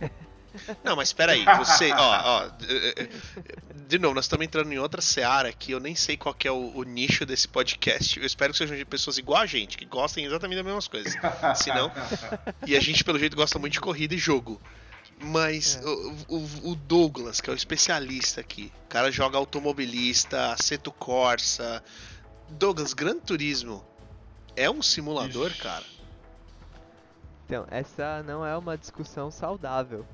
Não, mas peraí, você, ó, ó, de novo, nós estamos entrando em outra seara que eu nem sei qual que é o, o nicho desse podcast. Eu espero que sejam de pessoas igual a gente, que gostem exatamente das mesmas coisas. Se não, e a gente, pelo jeito, gosta muito de corrida e jogo. Mas É. o, o- o Douglas, que é o especialista aqui, o cara joga automobilista, Aceto Corsa. Douglas, Gran Turismo é um simulador, Ixi. cara? Então, essa não é uma discussão saudável.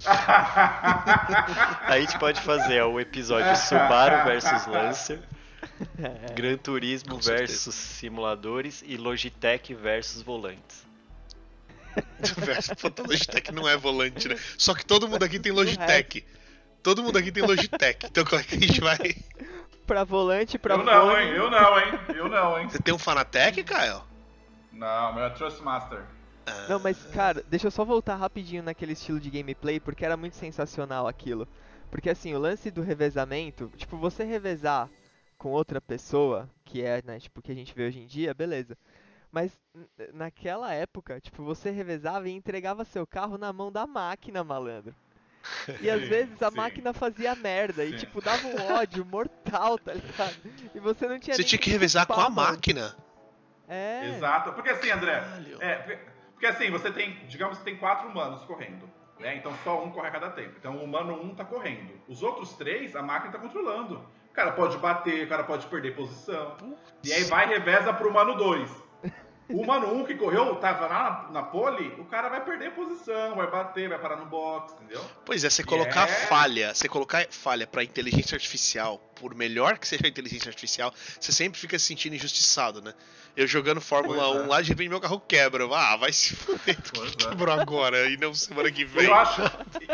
Aí a gente pode fazer ó, o episódio Subaru versus Lancer, Gran Turismo versus simuladores e Logitech versus volantes. Puta, Logitech não é volante, né? Só que todo mundo aqui tem Logitech. Todo mundo aqui tem Logitech. Então como é que a gente vai. Pra volante, pra eu não, fone, hein? Eu não, hein? Eu não, hein? Você tem um Fanatec, Caio? Não, meu é Trustmaster. Ah, Não, mas cara, deixa eu só voltar rapidinho naquele estilo de gameplay, porque era muito sensacional aquilo. Porque assim, o lance do revezamento, tipo, você revezar com outra pessoa, que é, né, tipo, o que a gente vê hoje em dia, beleza. Mas naquela época, tipo, você revezava e entregava seu carro na mão da máquina, malandro. E às vezes a sim. máquina fazia merda e Sim. tipo dava um ódio mortal, tá ligado? E você não tinha Você nem tinha que revezar com a máquina. É. Exato. Porque assim, André. É, porque, porque assim, você tem, digamos que tem quatro humanos correndo. Né? Então só um corre a cada tempo. Então o humano um tá correndo. Os outros três, a máquina tá controlando. O cara pode bater, o cara pode perder posição. E aí vai e reveza pro humano 2. O humano 1 um que correu, tava lá na, na pole, o cara vai perder posição, vai bater, vai parar no box, entendeu? Pois é, você colocar É. falha, você colocar falha pra inteligência artificial, por melhor que seja a inteligência artificial, você sempre fica se sentindo injustiçado, né? Eu jogando Fórmula Pois é. 1 lá, de repente meu carro quebra. Ah, vai se fuder, que é. quebrou agora e não semana que E vem? eu acho,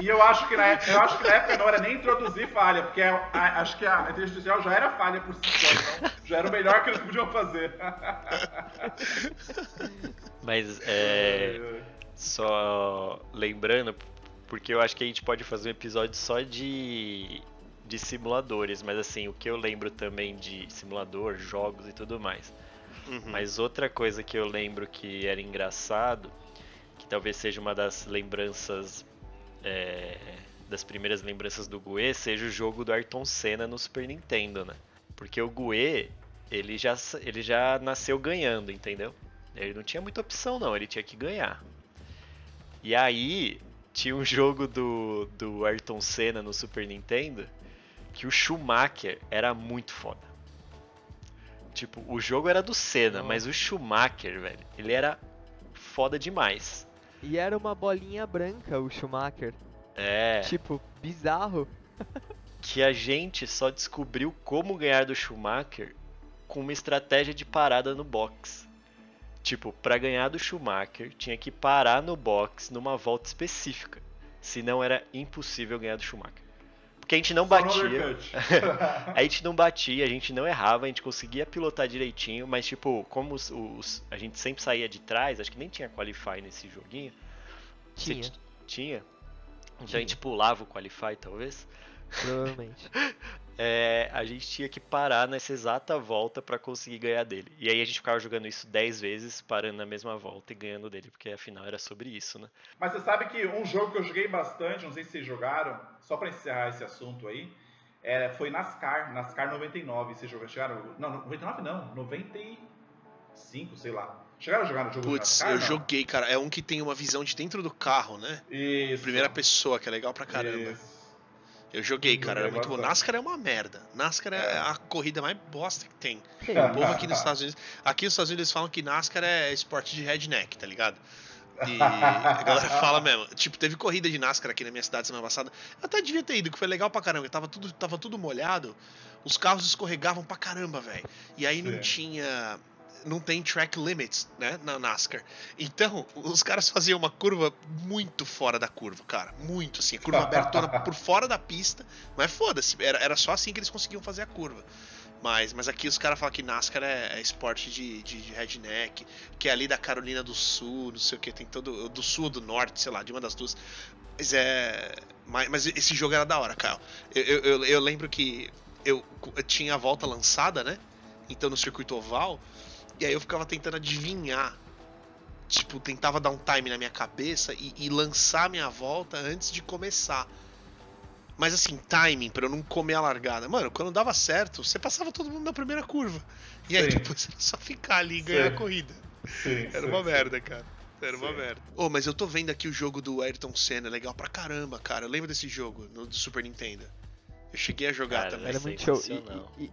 e eu acho que na época, eu acho que na época não era nem introduzir falha, porque a- a- acho que a inteligência artificial já era falha por si só, então já era o melhor que eles podiam fazer. Mas é. Só lembrando, porque eu acho que a gente pode fazer um episódio só de, de simuladores, mas assim, o que eu lembro também de simulador, jogos e tudo mais. Uhum. Mas outra coisa que eu lembro que era engraçado, que talvez seja uma das lembranças, é, das primeiras lembranças do Gue, seja o jogo do Ayrton Senna no Super Nintendo, né? Porque o Gue, ele já, ele já nasceu ganhando, entendeu? Ele não tinha muita opção não, ele tinha que ganhar. E aí, tinha um jogo do, do Ayrton Senna no Super Nintendo, que o Schumacher era muito foda. Tipo, o jogo era do Senna, mas o Schumacher, velho, ele era foda demais. E era uma bolinha branca o Schumacher. É, Tipo, bizarro. que a gente só descobriu como ganhar do Schumacher com uma estratégia de parada no box. Tipo, pra ganhar do Schumacher, tinha que parar no box numa volta específica. Senão era impossível ganhar do Schumacher. Porque a gente não batia. A gente não batia, a gente não errava, a gente conseguia pilotar direitinho, mas tipo, como os, os- a gente sempre saía de trás, acho que nem tinha qualify nesse joguinho. Tinha, Tinha? Então Tinha. a gente pulava o qualify, talvez. provavelmente. É, a gente tinha que parar nessa exata volta pra conseguir ganhar dele. E aí a gente ficava jogando isso 10 vezes, parando na mesma volta e ganhando dele, porque afinal era sobre isso, né? Mas você sabe que um jogo que eu joguei bastante, não sei se vocês jogaram, só pra encerrar esse assunto aí, é, foi NASCAR, NASCAR 99. Vocês jogaram? Chegaram? Não, 99 não, 95, sei lá. Chegaram a jogar no jogo de Putz, NASCAR? eu não? joguei, cara. É um que tem uma visão de dentro do carro, né? Isso. Primeira pessoa, que é legal pra caramba. Isso. Eu joguei, cara, era muito bom. NASCAR é uma merda. NASCAR é É. a corrida mais bosta que tem. O povo aqui nos Estados Unidos. Aqui nos Estados Unidos eles falam que NASCAR é esporte de redneck, tá ligado? E a galera fala mesmo. Tipo, teve corrida de NASCAR aqui na minha cidade semana passada. Eu até devia ter ido, que foi legal pra caramba. Tava tudo, tava tudo molhado. Os carros escorregavam pra caramba, velho. E aí não Sim. tinha. Não tem track limits, né? Na NASCAR. Então, os caras faziam uma curva muito fora da curva, cara. Muito assim. A curva abertona por fora da pista. Mas foda-se. Era, era só assim que eles conseguiam fazer a curva. Mas, mas aqui os caras falam que NASCAR é, é esporte de, de, de redneck, que é ali da Carolina do Sul, não sei o que, tem todo. Do sul ou do norte, sei lá, de uma das duas. Mas é. Mas, mas esse jogo era da hora, Kyle. Eu, eu, eu, eu lembro que eu, eu tinha a volta lançada, né? Então no circuito oval. E aí eu ficava tentando adivinhar. Tipo, tentava dar um time na minha cabeça e, e lançar minha volta antes de começar. Mas assim, timing, pra eu não comer a largada. Mano, quando dava certo, você passava todo mundo na primeira curva. E aí Sim. depois era só ficar ali e ganhar Sim. a corrida. Sim, Era sim, uma sim. merda, cara. Era uma merda. Oh, mas eu tô vendo aqui o jogo do Ayrton Senna, legal pra caramba, cara. Eu lembro desse jogo no do Super Nintendo. Eu cheguei a jogar Cara, também. Era muito show. E, e-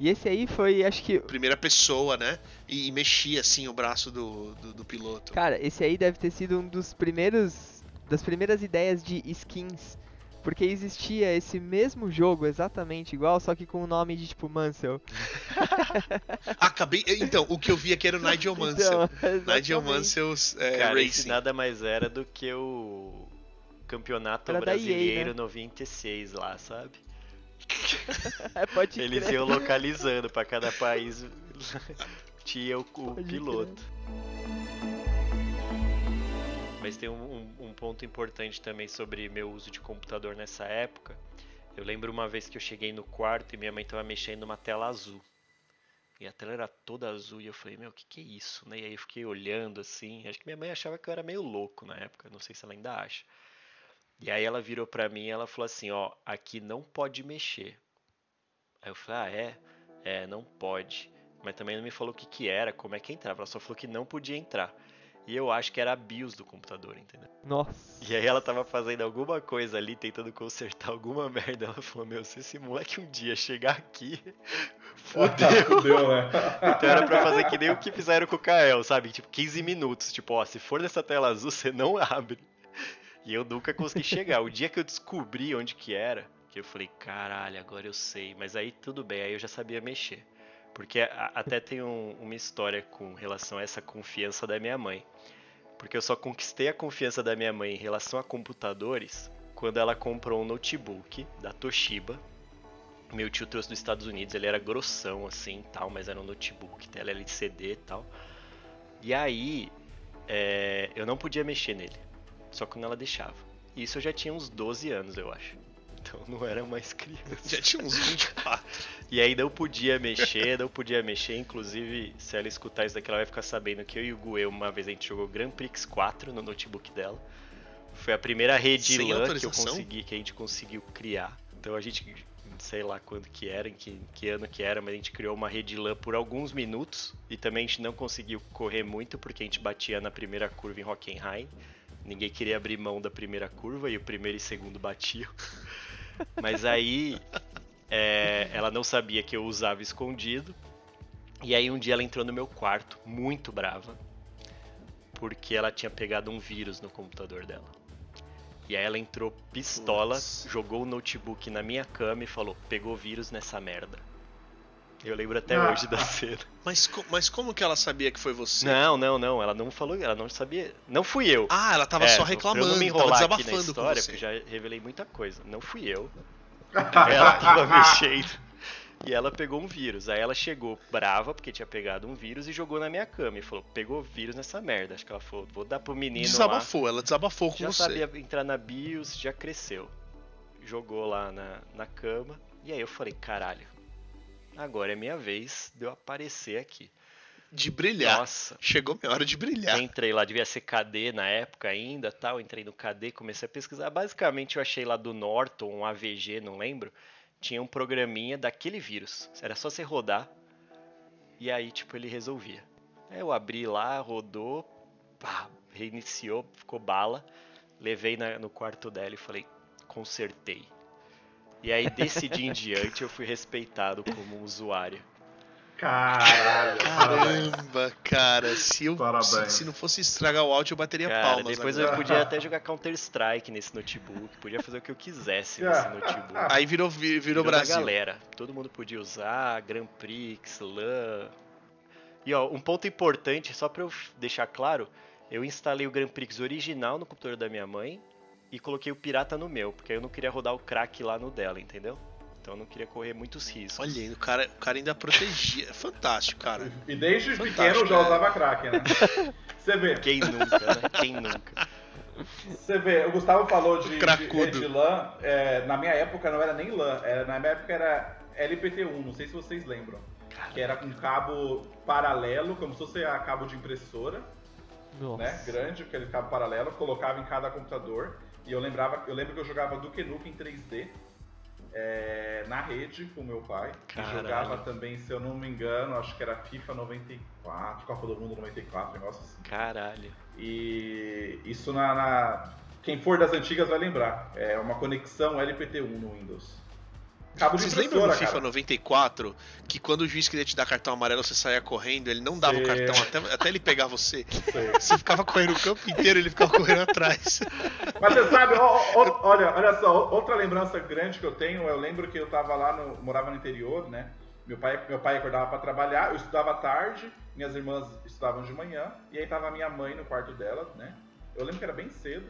e esse aí foi, acho que. Primeira pessoa, né? E, e mexia assim o braço do, do, do piloto. Cara, esse aí deve ter sido um dos primeiros. Das primeiras ideias de skins. Porque existia esse mesmo jogo exatamente igual, só que com o nome de tipo Mansell. Acabei. Então, o que eu vi aqui era o Nigel Mansell. Então, Nigel. Mansell's é, Cara, esse Racing. nada mais era do que o campeonato Era EA, brasileiro né? 96 lá, sabe? É, pode Eles crer. iam localizando pra cada país tinha o, o piloto. Mas tem um, um- um ponto importante também sobre meu uso de computador nessa época. Eu lembro uma vez que eu cheguei no quarto e minha mãe tava mexendo numa tela azul. E a tela era toda azul e eu falei, meu, o que, que é isso? Né? E aí eu fiquei olhando assim. Acho que minha mãe achava que eu era meio louco na época, não sei se ela ainda acha. E aí ela virou pra mim e ela falou assim, ó, aqui não pode mexer. Aí eu falei, ah, é? É, não pode. Mas também não me falou o que que era, como é que entrava. Ela só falou que não podia entrar. E eu acho que era a BIOS do computador, entendeu? Nossa. E aí ela tava fazendo alguma coisa ali, tentando consertar alguma merda. Ela falou, meu, se esse moleque um dia chegar aqui, fodeu. Fudeu, né? Então era pra fazer que nem o que fizeram com o Kael, sabe? Tipo, 15 minutos. Tipo, ó, se for nessa tela azul, você não abre. E eu nunca consegui chegar. O dia que eu descobri onde que era, que eu falei, caralho, agora eu sei. Mas aí tudo bem, aí eu já sabia mexer. Porque a- até tem um- uma história com relação a essa confiança da minha mãe. Porque eu só conquistei a confiança da minha mãe em relação a computadores quando ela comprou um notebook da Toshiba. Meu tio trouxe dos Estados Unidos, ele era grossão assim tal, mas era um notebook, tela LCD e tal. E aí, é, eu não podia mexer nele, só quando ela deixava. E Isso eu já tinha uns 12 anos, eu acho. Então não era mais criança. Já tinha uns 24. E aí não podia mexer, não podia mexer. Inclusive, se ela escutar isso daqui, ela vai ficar sabendo que eu e o Gue, uma vez a gente jogou Grand Prix 4 no notebook dela. Foi a primeira rede Sem LAN que eu consegui, que a gente conseguiu criar. Então a gente, sei lá quando que era, em que, que ano que era, mas a gente criou uma rede LAN por alguns minutos. E também a gente não conseguiu correr muito, porque a gente batia na primeira curva em Hockenheim. Ninguém queria abrir mão da primeira curva e o primeiro e segundo batiam. Mas aí é, ela não sabia que eu usava escondido. E aí um dia ela entrou no meu quarto, muito brava, porque ela tinha pegado um vírus no computador dela. E aí ela entrou pistola, jogou o notebook na minha cama e falou: pegou vírus nessa merda. Eu lembro até Ah. hoje da cena. Mas, mas como que ela sabia que foi você? Não, não, não, ela não falou, ela não sabia. Não fui eu. Ah, ela tava É, só reclamando, eu não me tava enrolar aqui desabafando na história, com porque já revelei muita coisa. Não fui eu. ela tava mexendo. E ela pegou um vírus. Aí ela chegou brava, porque tinha pegado um vírus, e jogou na minha cama. E falou, pegou vírus nessa merda. Acho que ela falou, vou dar pro menino Desabafou, lá. ela desabafou com Já você. sabia entrar na BIOS, já cresceu. Jogou lá na, na cama. E aí eu falei, caralho, agora é minha vez de eu aparecer aqui. De brilhar. Nossa. Chegou minha hora de brilhar. Entrei lá, devia ser KD na época ainda, tal. Entrei no KD, comecei a pesquisar. Basicamente, eu achei lá do Norton, um AVG, não lembro. Tinha um programinha daquele vírus. Era só você rodar. E aí, tipo, ele resolvia. Aí eu abri lá, rodou, pá, reiniciou, ficou bala. Levei na- no quarto dela e falei, consertei. E aí, desse dia em diante, eu fui respeitado como um usuário. Caralho. Caramba, cara, se eu se, se não fosse estragar o áudio, eu bateria Cara, palmas. depois agora. eu podia até jogar Counter-Strike nesse notebook, podia fazer o que eu quisesse nesse notebook. Aí virou, vi- virou, da Brasil. galera. Todo mundo podia usar, Grand Prix, LAN. E ó, um ponto importante, só pra eu deixar claro, eu instalei o Grand Prix original no computador da minha mãe e coloquei o pirata no meu, porque eu não queria rodar o crack lá no dela, entendeu? Então eu não queria correr muitos riscos. Olha aí, o cara, o cara ainda protegia. Fantástico, cara. E desde Fantástico, pequeno já é. usava crack, né? Você vê, Quem nunca, né? Quem nunca? você vê, o Gustavo falou de, de rede LAN, é, na minha época não era nem LAN, era, na minha época era LPT1, não sei se vocês lembram. Que era com cabo paralelo, como se fosse a cabo de impressora, Nossa. né? Grande, aquele cabo paralelo, colocava em cada computador. E eu lembrava, eu lembro que eu jogava Duke Nukem em 3D é, na rede com meu pai. Caralho. E jogava também, se eu não me engano, acho que era FIFA 94, Copa do Mundo 94, negócio assim. Caralho. E isso na, na- Quem for das antigas vai lembrar. É uma conexão LPT1 no Windows. Cabo Vocês lembram no FIFA cara. 94 que quando o juiz queria te dar cartão amarelo você saía correndo, ele não dava o Sim. cartão até, até ele pegar você? Sei. Você ficava correndo o campo inteiro ele ficava correndo atrás. Mas você sabe, ó, ó, olha, olha só, outra lembrança grande que eu tenho, eu lembro que eu tava lá, no, morava no interior, né? Meu pai, meu pai acordava para trabalhar, eu estudava tarde, minhas irmãs estudavam de manhã, e aí tava minha mãe no quarto dela, né? Eu lembro que era bem cedo.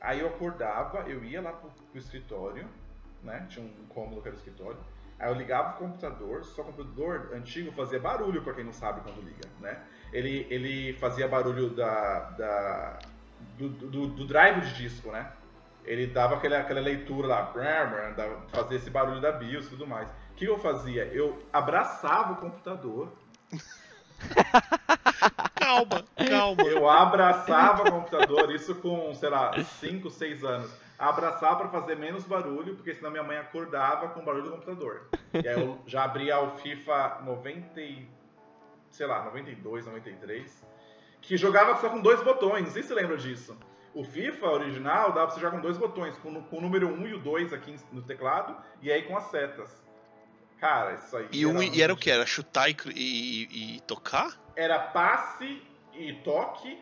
Aí eu acordava, eu ia lá pro, pro escritório, né? Tinha um cômodo que era o escritório. Aí eu ligava o computador, só o computador antigo fazia barulho, pra quem não sabe quando liga, né? Ele, ele fazia barulho da, da, do, do, do drive de disco, né? Ele dava aquela, aquela leitura lá, fazia esse barulho da BIOS e tudo mais. O que eu fazia? Eu abraçava o computador, Calma, calma. eu abraçava o computador, isso com, sei lá, 5, 6 anos. Abraçava para fazer menos barulho, porque senão minha mãe acordava com o barulho do computador. E aí eu já abria o FIFA 90, e- sei lá, 92, 93, que jogava só com dois botões, não sei se você lembra disso. O FIFA original dava pra você jogar com dois botões, com, com o número 1 e o 2 aqui no teclado, e aí com as setas. Cara, isso aí. E, um, e era o que? Era chutar e, e- e tocar? Era passe e toque,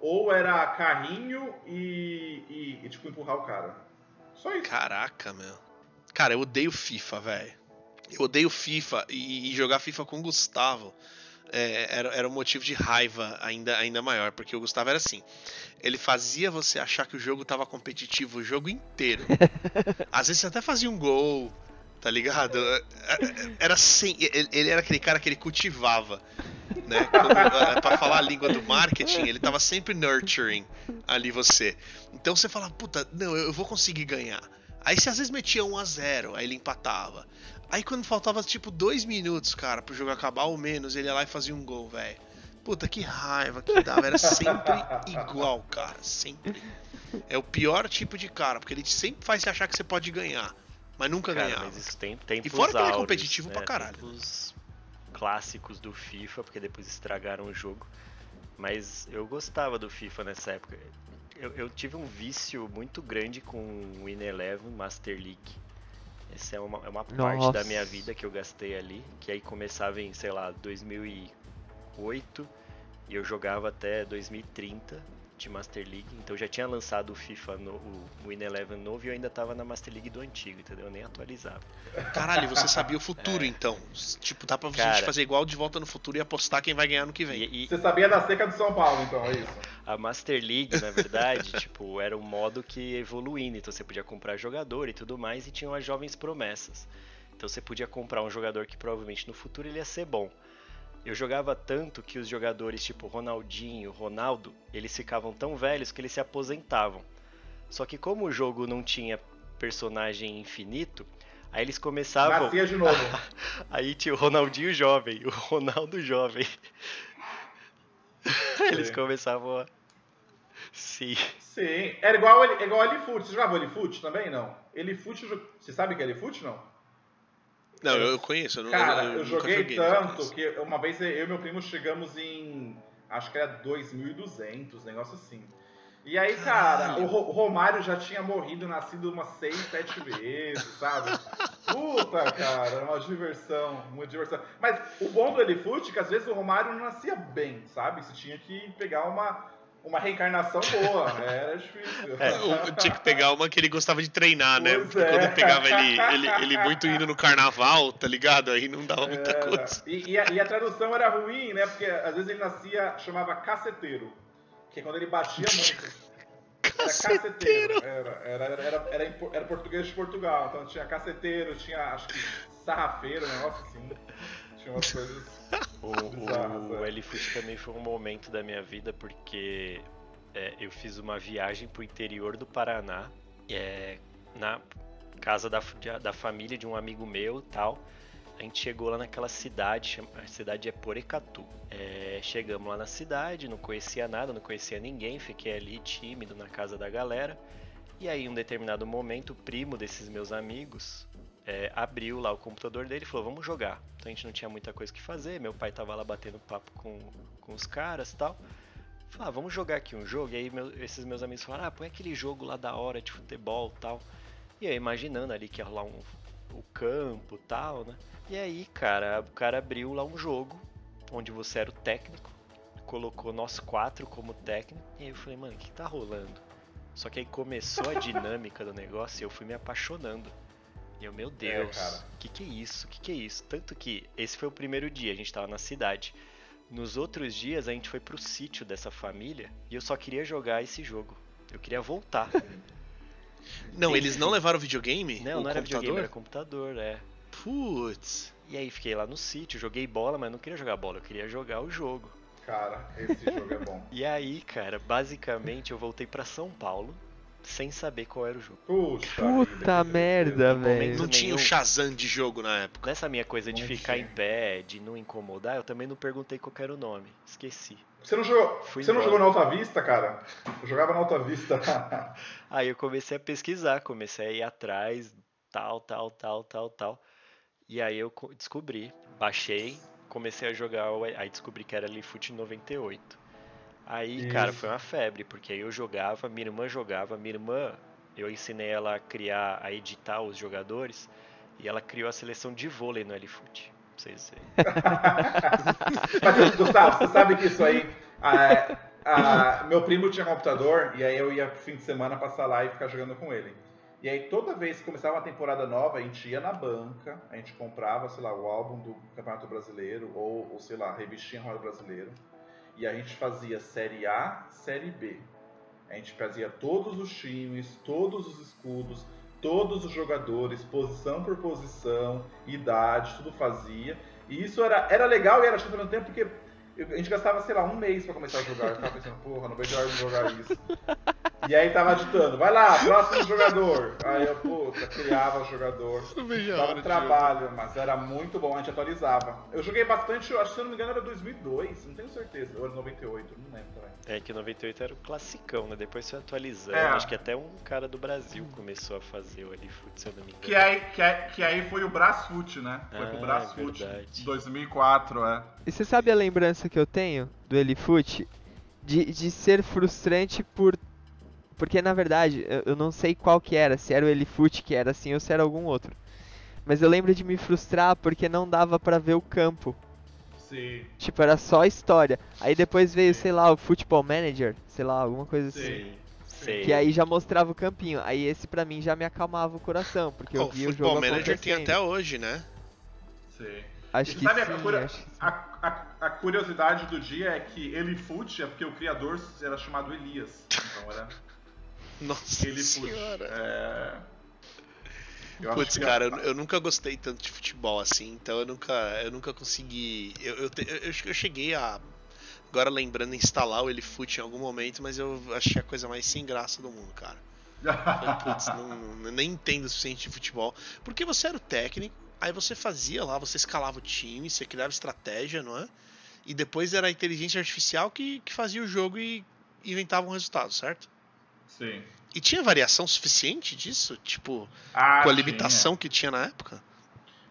ou era carrinho e, e- e, tipo empurrar o cara. Só isso. Caraca, meu. Cara, eu odeio FIFA, velho. Eu odeio FIFA e, e jogar FIFA com o Gustavo é, era, era um motivo de raiva ainda, ainda maior, porque o Gustavo era assim. Ele fazia você achar que o jogo tava competitivo o jogo inteiro. Às vezes você até fazia um gol, tá ligado? Era sem. Ele, era aquele cara que ele cultivava. Né? Eh, pra falar a língua do marketing, ele tava sempre nurturing ali você. Então você fala, puta, não, eu eu vou conseguir ganhar. Aí você às vezes metia 1 a 0 aí ele empatava. Aí quando faltava tipo dois minutos, cara, pro jogo acabar ou menos, ele ia lá e fazia um gol, velho. Puta, que raiva que dava. Era sempre igual, cara. Sempre. É o pior tipo de cara, porque ele sempre faz você achar que você pode ganhar, mas nunca Cara, ganhava. mas isso tem tempos fora que ele é competitivo né? pra caralho. Tempos clássicos do FIFA, porque depois estragaram o jogo. Mas eu gostava do FIFA nessa época. Eu, eu tive um vício muito grande com o Win Eleven Master League. Essa é uma, é uma parte da minha vida que eu gastei ali, que aí começava em, sei lá, 2008 e eu jogava até 2030 de Master League. Então já tinha lançado o FIFA, no, o Win Eleven novo e eu ainda tava na Master League do antigo, entendeu? Eu nem atualizava. Caralho, você sabia o futuro então. Tipo, dá pra gente Cara. fazer igual de volta no futuro e apostar quem vai ganhar no que vem. E, e- Você sabia da seca do São Paulo, então, é isso? A Master League, na verdade, tipo, era um modo que evoluindo, então você podia comprar jogador e tudo mais, e tinham as jovens promessas. Então você podia comprar um jogador que provavelmente no futuro ele ia ser bom. Eu jogava tanto que os jogadores tipo Ronaldinho, Ronaldo, eles ficavam tão velhos que eles se aposentavam. Só que como o jogo não tinha personagem infinito, aí eles começavam. Nascia de novo. aí tinha o Ronaldinho jovem, o Ronaldo jovem. eles começavam a. Sim. Sim. Era igual, é igual Elifoot. Você jogava Elifoot também? Não. Elifoot, você sabe que é Elifoot, não? Não, eu conheço. Eu Cara, eu, eu joguei, joguei tanto que uma vez eu e meu primo chegamos em. Acho que era 2.200, negócio assim. E aí, cara, o Romário já tinha morrido, nascido umas 6, 7 vezes, sabe? Puta, cara, uma diversão, uma diversão. Mas o bom do Elifoot é que às vezes o Romário não nascia bem, sabe? Você tinha que pegar uma, uma reencarnação boa, né? Era difícil. É, tinha que pegar uma que ele gostava de treinar, né? Pois Porque é. quando pegava ele, ele, ele muito indo no carnaval, tá ligado? Aí não dava muita Era. coisa. E, e a, e a tradução era ruim, né? Porque às vezes ele nascia, chamava caceteiro. Que é quando ele batia muito. Era caceteiro. Era, era, era, era, era, português de Portugal. Então tinha caceteiro, tinha acho que sarrafeiro, um negócio assim. Tinha umas coisas. O, Bizarras, o é. L-Foot também foi um momento da minha vida porque é, eu fiz uma viagem pro interior do Paraná, é, na casa da, da família de um amigo meu e tal. A gente chegou lá naquela cidade, a cidade é Porecatu. É, chegamos lá na cidade, não conhecia nada, não conhecia ninguém, fiquei ali tímido na casa da galera. E aí, em um determinado momento, o primo desses meus amigos é, abriu lá o computador dele e falou: Vamos jogar. Então a gente não tinha muita coisa que fazer. Meu pai tava lá batendo papo com, com os caras e tal. Falei: ah, Vamos jogar aqui um jogo. E aí, meu- esses meus amigos falaram: Ah, põe aquele jogo lá da hora de futebol e tal. E aí, imaginando ali que ia rolar um, o campo e tal, né? E aí, cara, o cara abriu lá um jogo onde você era o técnico, colocou nós quatro como técnico. E aí eu falei: Mano, o que tá rolando? Só que aí começou a dinâmica do negócio e eu fui me apaixonando. Eu, meu Deus, cara. que que é isso? Que que é isso? Tanto que esse foi o primeiro dia, a gente tava na cidade. Nos outros dias a gente foi pro sítio dessa família e eu só queria jogar esse jogo. Eu queria voltar. Não, eles não levaram videogame? Não, O não era computador? videogame, era computador, é. Putz. E aí fiquei lá no sítio, joguei bola, mas não queria jogar bola, eu queria jogar o jogo. Cara, esse jogo é bom. E aí, cara, basicamente eu voltei pra São Paulo sem saber qual era o jogo. Puxa, Puta merda, velho. Não tinha o. Shazam de jogo na época. Nessa minha coisa de Não ficar tinha. em pé, de não incomodar, eu também não perguntei qual era o nome. Esqueci. Você não jogou, Fui você não jogou na Alta Vista, cara? Eu jogava na Alta Vista. Aí eu comecei a pesquisar, comecei a ir atrás, tal, tal, tal, tal, tal. E aí eu co- descobri, baixei, comecei a jogar, o- aí descobri que era Lifoot 98. Aí, cara, Isso. foi uma febre, porque aí eu jogava, minha irmã jogava, minha irmã, eu ensinei ela a criar, a editar os jogadores, e ela criou a seleção de vôlei no Lifoot. Pra vocês verem. Mas, Gustavo, você sabe que isso aí. ah, ah, meu primo tinha computador e aí eu ia pro fim de semana passar lá e ficar jogando com ele. E aí toda vez que começava uma temporada nova, a gente ia na banca, a gente comprava, sei lá, o álbum do Campeonato Brasileiro ou, ou sei lá, a revistinha Roda Brasileiro. E a gente fazia Série A, Série B. A gente fazia todos os times, todos os escudos, todos os jogadores, posição por posição, idade, tudo fazia. E isso era, era legal e era chato mesmo tempo porque a gente gastava, sei lá, um mês pra começar a jogar. Eu ficava pensando, porra, não vejo a hora de jogar isso. E aí tava ditando, vai lá, próximo jogador. Aí eu, puta, criava o jogador. Não vejo a Dava hora um trabalho, mas era muito bom, a gente atualizava. Eu joguei bastante, eu acho que se eu não me engano era 2002, não tenho certeza. Ou era 98, não lembro também. É que 98 era o classicão, né? Depois foi atualizando. É. Acho que até um cara do Brasil começou a fazer o Alifoot, se eu não me engano. Que aí, que aí, que aí foi o Brasfoot, né? Foi pro Ah, Brasfoot, verdade. 2004, é. E você sabe a lembrança que eu tenho do Elifoot? De, de ser frustrante por. Porque na verdade, eu, não sei qual que era, se era o Elifoot que era assim ou se era algum outro. Mas eu lembro de me frustrar porque não dava pra ver o campo. Sim. Tipo, era só história. Aí depois veio, sei lá, o Football Manager, sei lá, alguma coisa assim. Sim, sei. Que aí já mostrava o campinho. Aí esse pra mim já me acalmava o coração, porque eu o via o Football jogo Manager tem até hoje, né? Sim. Acho que sabe sim, a, curi- acho que sim. a, a- a curiosidade do dia é que Elifoot é porque o criador era chamado Elias. Então era Nossa Elifoot. senhora. É... Eu Putz, que- cara, eu, eu nunca gostei tanto de futebol assim, então eu nunca, eu nunca consegui. Eu, eu, eu, eu cheguei a. Agora lembrando, instalar o Elifoot em algum momento, mas eu achei a coisa mais sem graça do mundo, cara. Falei, Putz, não, não- nem entendo o suficiente de futebol. Porque você era o técnico, aí você fazia lá, você escalava o time, você criava estratégia, não é? E depois era a inteligência artificial que, que fazia o jogo e inventava um resultado, certo? Sim. E tinha variação suficiente disso? Tipo, Ah, com a tinha. limitação que tinha na época?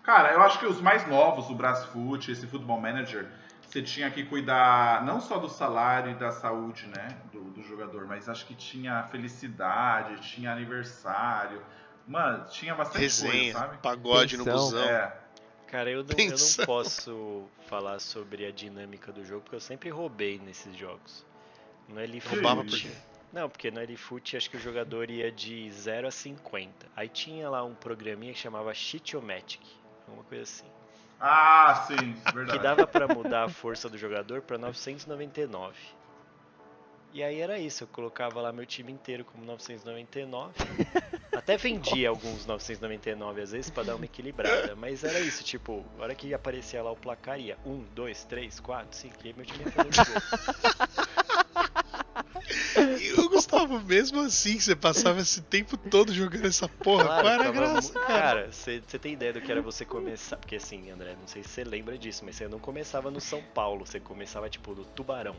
Cara, eu acho que os mais novos, o Brasfoot, esse Football Manager, você tinha que cuidar não só do salário e da saúde, né, do, do jogador, mas acho que tinha felicidade, tinha aniversário. Mano, tinha bastante Resenha, coisa, sabe? pagode no Pensão. busão. É. Cara, eu não, eu não posso falar sobre a dinâmica do jogo, porque eu sempre roubei nesses jogos. No Elifoot. Roubava isso? por quê? Não, porque no Elifoot acho que o jogador ia de 0 a 50. Aí tinha lá um programinha que chamava Cheatomatic, alguma coisa assim. Ah, sim, verdade. Que dava pra mudar a força do jogador pra 999. E aí era isso, eu colocava lá meu time inteiro como 999. Até vendia alguns 999 às vezes pra dar uma equilibrada, mas era isso, tipo, a hora que aparecia lá o placar ia 1, 2, 3, 4, 5, e aí meu time ia fazer. E o Gustavo, mesmo assim, você passava esse tempo todo jogando essa porra, Claro, qual era a graça, cara? Cara, você tem ideia do que era você começar. Porque assim, André, não sei se você lembra disso, mas você não começava no São Paulo, você começava tipo no Tubarão.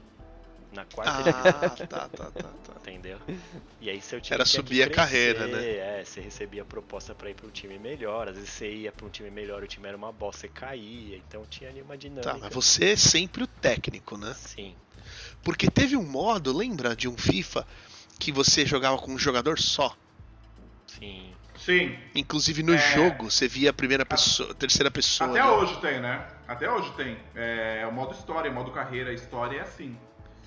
Na quarta Ah, tá, tá, tá, tá. entendeu? E aí seu time Era tinha subir a crescer, carreira, né? É, você recebia proposta pra ir pra um time melhor, às vezes você ia pra um time melhor, o time era uma bosta, você caía, então tinha ali uma dinâmica. Tá, mas você é sempre o técnico, né? Sim. Porque teve um modo, lembra de um FIFA que você jogava com um jogador só? Sim. Sim. Inclusive no É. jogo, você via a primeira pessoa, a terceira pessoa. Até ali. hoje tem, né? Até hoje tem. É o modo história, o modo carreira. A história é assim.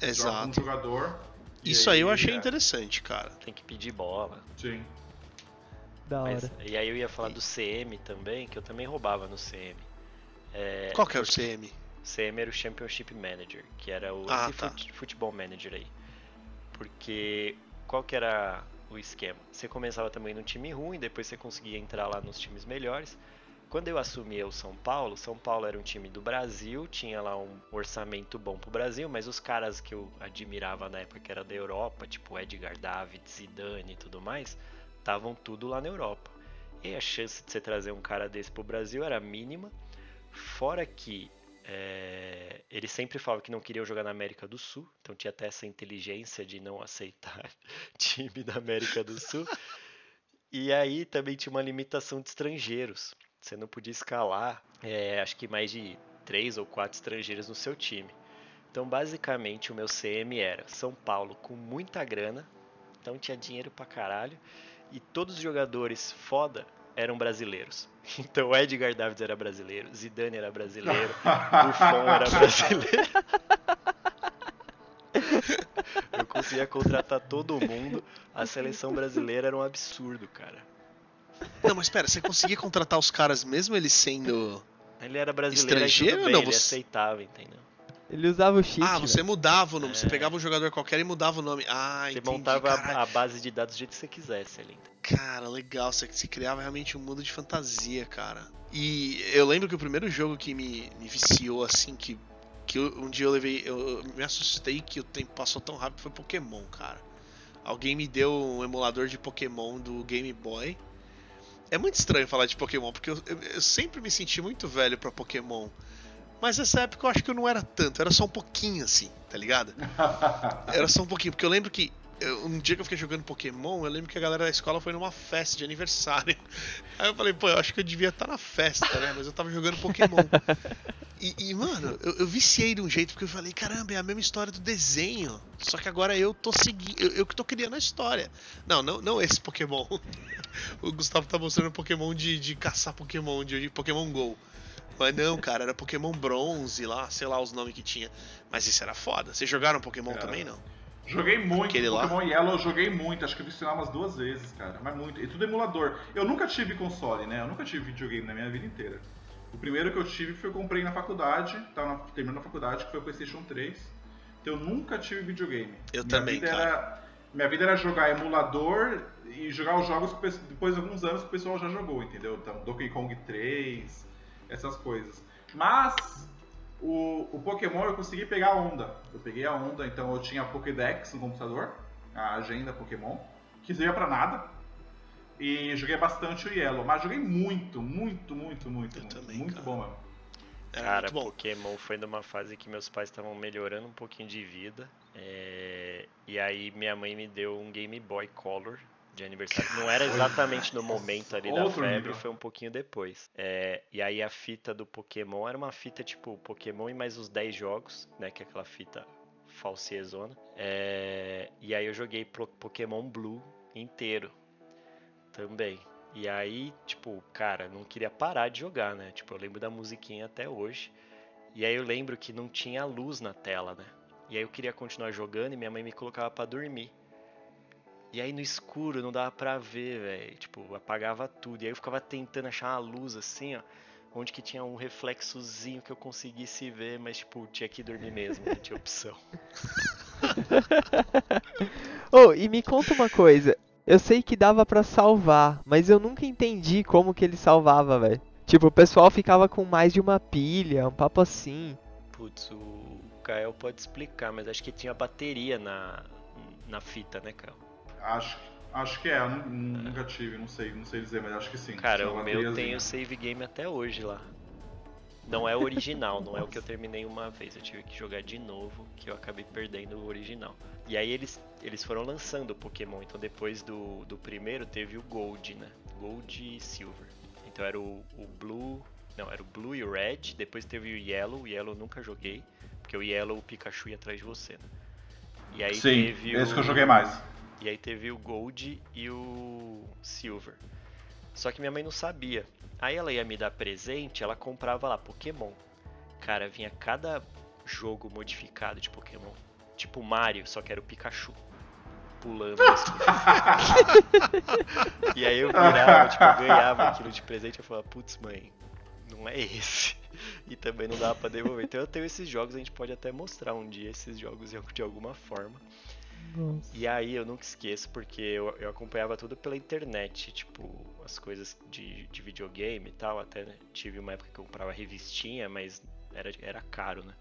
Joga um Exato. jogador. Isso aí eu achei é, interessante, cara. Tem que pedir bola. Sim. Da hora. Mas, e aí eu ia falar do CM também, que eu também roubava no CM. É, Qual que é o CM? CM era o Championship Manager, que era o Ah, tá. fut- Futebol Manager aí. Porque qual que era o esquema? Você começava também num time ruim, depois você conseguia entrar lá nos times melhores. Quando eu assumi o São Paulo, São Paulo era um time do Brasil, tinha lá um orçamento bom pro Brasil, mas os caras que eu admirava na época que era da Europa, tipo Edgar David, Zidane e tudo mais, estavam tudo lá na Europa. E a chance de você trazer um cara desse pro Brasil era mínima. Fora que é, ele sempre falava que não queria jogar na América do Sul, então tinha até essa inteligência de não aceitar time da América do Sul. E aí também tinha uma limitação de estrangeiros. Você não podia escalar, é, acho que mais de três ou quatro estrangeiros no seu time. Então, basicamente, o meu CM era São Paulo com muita grana, então tinha dinheiro pra caralho, e todos os jogadores foda eram brasileiros. Então, o Edgar Davids era brasileiro, Zidane era brasileiro, Buffon era brasileiro. Eu conseguia contratar todo mundo. A seleção brasileira era um absurdo, cara. Não, mas espera, você conseguia contratar os caras mesmo eles sendo. Ele era brasileiro, aí Estrangeiro tudo ou bem, não? ele Você- aceitava, entendeu? Ele usava o cheat. Ah, você velho. mudava o nome. Você É. pegava um jogador qualquer e mudava o nome. Ah, Você entendi. montava a- a base de dados do jeito que você quisesse ali. Cara, legal. Você, você criava realmente um mundo de fantasia, cara. E eu lembro que o primeiro jogo que me, me viciou, assim, que, que eu- um dia eu levei. Eu, eu me assustei que o tempo passou tão rápido foi Pokémon, cara. Alguém me deu um emulador de Pokémon do Game Boy. É muito estranho falar de Pokémon, porque eu, eu- eu sempre me senti muito velho pra Pokémon. Mas nessa época eu acho que eu não era tanto, era só um pouquinho assim, tá ligado? Era só um pouquinho, porque eu lembro que eu- um dia que eu fiquei jogando Pokémon, eu lembro que a galera da escola foi numa festa de aniversário. Aí eu falei, pô, eu acho que eu devia estar na festa, né? Mas eu tava jogando Pokémon. E, e, mano, eu, eu viciei de um jeito, porque eu falei, caramba, é a mesma história do desenho. Só que agora eu tô seguindo, eu, eu que tô criando a história. Não, não, não esse Pokémon. O Gustavo tá mostrando Pokémon de, de caçar Pokémon, de, de Pokémon GO. Mas não, cara, era Pokémon Bronze lá, sei lá os nomes que tinha. Mas isso era foda. Vocês jogaram Pokémon também, não? Joguei muito, Aquele lá? Pokémon Yellow eu joguei muito, acho que eu vi umas duas vezes, cara. Mas muito. E tudo emulador. Eu nunca tive console, né? Eu nunca tive videogame na minha vida inteira. O primeiro que eu tive foi eu comprei na faculdade, tava terminando a faculdade, que foi o PlayStation 3. Então eu nunca tive videogame. Eu minha também, cara. Era, minha vida era jogar emulador e jogar os jogos que depois de alguns anos que o pessoal já jogou, entendeu? Então, Donkey Kong 3, essas coisas. Mas o, o Pokémon eu consegui pegar a onda. Eu peguei a onda, então eu tinha a Pokédex no computador, a agenda Pokémon, que não ia pra nada. E joguei bastante o Yellow, mas joguei muito, muito, muito, muito, Eu muito, também, muito cara. bom mesmo. Era Cara, bom. Pokémon foi numa fase que meus pais estavam melhorando um pouquinho de vida. é, E aí minha mãe me deu um Game Boy Color de aniversário. Não era exatamente no momento ali da Outro febre, nível. foi um pouquinho depois. É, E aí a fita do Pokémon era uma fita tipo Pokémon e mais os 10 jogos, né? Que é aquela fita falsiezona. É, E aí eu joguei Pokémon Blue inteiro também. E aí, tipo, cara, não queria parar de jogar, né? Tipo, eu lembro da musiquinha até hoje. E aí eu lembro que não tinha luz na tela, né? E aí eu queria continuar jogando e minha mãe me colocava pra dormir. E aí no escuro não dava pra ver, velho. Tipo, apagava tudo. E aí eu ficava tentando achar uma luz assim, ó. Onde que tinha um reflexozinho que eu conseguisse ver, mas tipo, tinha que dormir mesmo, não tinha opção. Ô, e me conta uma coisa. Eu sei que dava pra salvar, mas eu nunca entendi como que ele salvava, velho. Tipo, o pessoal ficava com mais de uma pilha, um papo assim. Putz, o Kael pode explicar, mas acho que tinha bateria na, na fita, né, Kael? Acho, acho que é, eu nu- nunca tive, não sei, não sei dizer, mas acho que sim. Cara, o meu tem o save game até hoje lá. Não é o original, não é o que eu terminei uma vez. Eu tive que jogar de novo, que eu acabei perdendo o original. E aí eles, eles foram lançando o Pokémon. Então depois do, do primeiro teve o Gold, né? Gold e Silver. Então era o, o Blue. Não, era o Blue e o Red. Depois teve o Yellow. O Yellow eu nunca joguei. Porque o Yellow o Pikachu ia atrás de você, né? E aí Sim, teve esse o... que eu joguei mais. E aí teve o Gold e o Silver. Só que minha mãe não sabia. Aí ela ia me dar presente, ela comprava lá Pokémon. Cara, vinha cada jogo modificado de Pokémon. Tipo Mario, só que era o Pikachu. Pulando assim. e aí eu virava, tipo, eu ganhava aquilo de presente, eu falava, putz mãe, não é esse. E também não dava pra devolver. Então eu tenho esses jogos, a gente pode até mostrar um dia esses jogos de de alguma forma. E aí eu nunca esqueço porque eu, eu acompanhava tudo pela internet, tipo, as coisas de, de videogame e tal. Até né, tive uma época que eu comprava revistinha, mas era, era caro, né?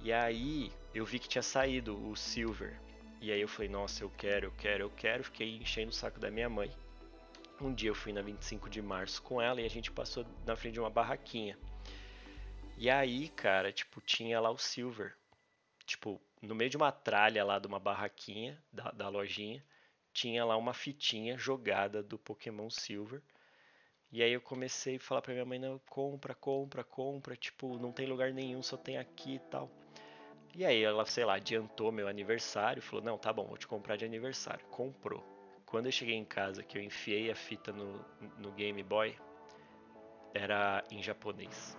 E aí eu vi que tinha saído o Silver. E aí eu falei, nossa, eu quero, eu quero, eu quero. Fiquei enchendo o saco da minha mãe. Um dia eu fui na 25 de março com ela e a gente passou na frente de uma barraquinha. E aí, cara, tipo, tinha lá o Silver. Tipo, no meio de uma tralha lá de uma barraquinha da, da lojinha, tinha lá uma fitinha jogada do Pokémon Silver. E aí eu comecei a falar pra minha mãe, não, compra, compra, compra, tipo, não tem lugar nenhum, só tem aqui e tal. E aí ela, sei lá, adiantou meu aniversário, falou, não, tá bom, vou te comprar de aniversário. Comprou. Quando eu cheguei em casa, que eu enfiei a fita no, no Game Boy, era em japonês.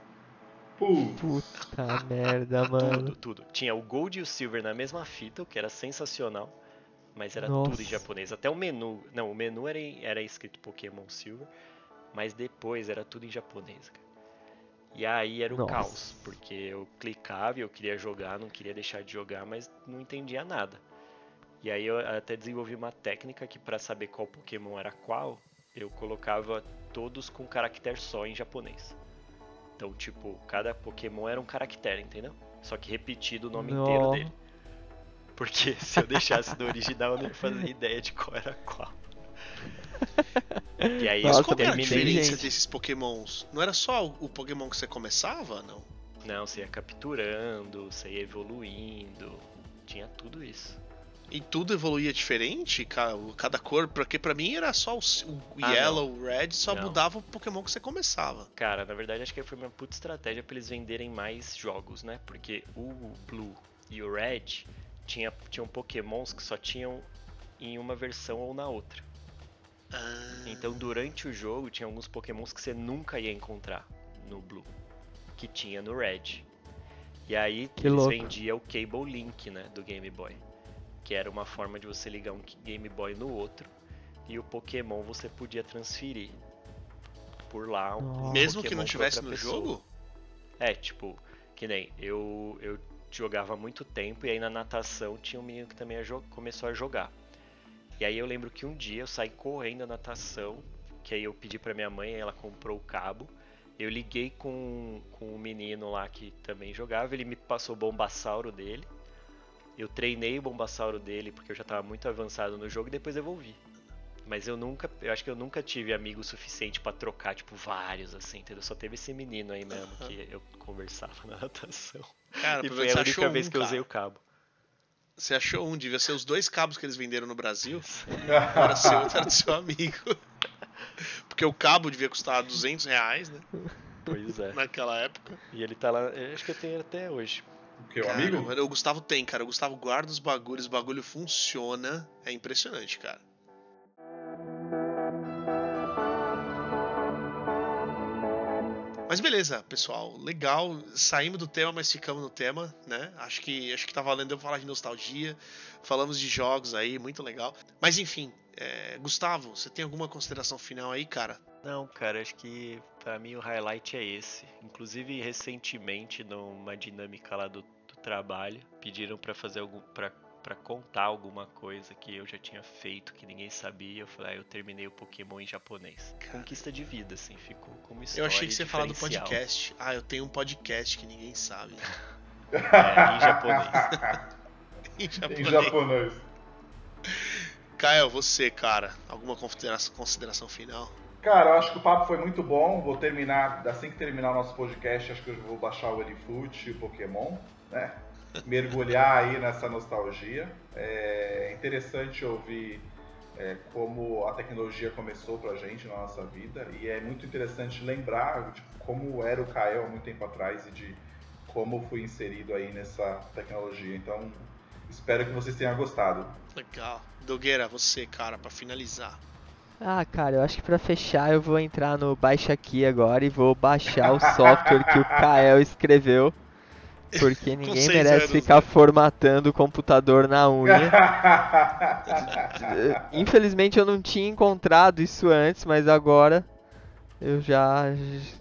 Putz. Puta merda, mano. Tudo, tudo. Tinha o Gold e o Silver na mesma fita, o que era sensacional. Mas era tudo em Nossa. japonês. Até o menu. Não, o menu era, em- era escrito Pokémon Silver. Mas depois era tudo em japonês, cara. E aí era o Nossa. caos. Porque eu clicava e eu queria jogar, não queria deixar de jogar, mas não entendia nada. E aí eu até desenvolvi uma técnica que pra saber qual Pokémon era qual, eu colocava todos com caractere só em japonês. Então, tipo, cada Pokémon era um caractere, entendeu? Só que repetido o nome inteiro dele. Porque se eu deixasse do original, eu não ia fazer ideia de qual era qual. E aí Mas Nossa, eu qual que é a terminei. diferença desses pokémons? Não era só o o pokémon que você começava, não? Não, você ia capturando, você ia evoluindo. Tinha tudo isso. E tudo evoluía diferente? ca- Cada cor? Porque pra mim era só o, o Ah, yellow, o red, só Não. mudava o pokémon que você começava. Cara, na verdade acho que foi uma puta estratégia pra eles venderem mais jogos, né? Porque o Blue e o Red tinha, tinham pokémons que só tinham em uma versão ou na outra. Ah, Então durante o jogo tinha alguns pokémons que você nunca ia encontrar no Blue, que tinha no Red. E aí Que eles louco. vendiam o Cable Link, né, do Game Boy. Que era uma forma de você ligar um Game Boy no outro e o Pokémon você podia transferir por lá. Um Mesmo que Pokémon não pra tivesse no pessoa. jogo? É, tipo, que nem eu, eu jogava há muito tempo e aí na natação tinha um menino que também começou a jogar. E aí eu lembro que um dia eu saí correndo da natação, que aí eu pedi pra minha mãe, ela comprou o cabo. Eu liguei com, com um menino lá que também jogava, ele me passou o bombassauro dele. Eu treinei o bombassauro dele porque eu já tava muito avançado no jogo e depois devolvi. Mas eu nunca, eu acho que eu nunca tive amigo suficiente pra trocar, tipo, vários, assim, entendeu? Só teve esse menino aí mesmo que eu conversava na natação. Cara, e foi a única vez um, que eu usei o cabo. Você achou um, devia ser os dois cabos que eles venderam no Brasil. Era seu, outro era do seu amigo. Porque o cabo devia custar 200 reais, né? Pois é. Naquela época. E ele tá lá, eu acho que eu tenho até hoje. O que, o Cara, amigo? O Gustavo tem, cara. O Gustavo guarda os bagulhos, o bagulho funciona. É impressionante, cara. Mas beleza, pessoal. Legal. Saímos do tema, mas ficamos no tema, né? Acho que acho que tá valendo eu falar de nostalgia. Falamos de jogos aí, muito legal. Mas enfim, é, Gustavo, você tem alguma consideração final aí, cara? Não, cara, acho que pra mim o highlight é esse. Inclusive, recentemente, numa dinâmica lá do trabalho, pediram pra fazer algum. Pra, pra contar alguma coisa que eu já tinha feito, que ninguém sabia. Eu falei, ah, eu terminei o Pokémon em japonês. Conquista de vida, assim, ficou como história. Eu achei que você ia falar do podcast. Ah, eu tenho um podcast que ninguém sabe. É, em japonês. em em japonês. japonês. Kael, você, cara, alguma consideração, consideração final? Cara, eu acho que o papo foi muito bom. Vou terminar, assim que terminar o nosso podcast, acho que eu vou baixar o Elifoot e o Pokémon, né? Mergulhar aí nessa nostalgia. É interessante ouvir é, como a tecnologia começou pra gente na nossa vida. E é muito interessante lembrar de como era o Kael há muito tempo atrás e de como fui inserido aí nessa tecnologia. Então, espero que vocês tenham gostado. Legal. Dogueira, você, cara, pra finalizar. Ah, cara, eu acho que pra fechar eu vou entrar no Baixa Aqui agora e vou baixar o software que o Kael escreveu. Porque ninguém merece anos, ficar né? formatando o computador na unha. Infelizmente eu não tinha encontrado isso antes, mas agora eu já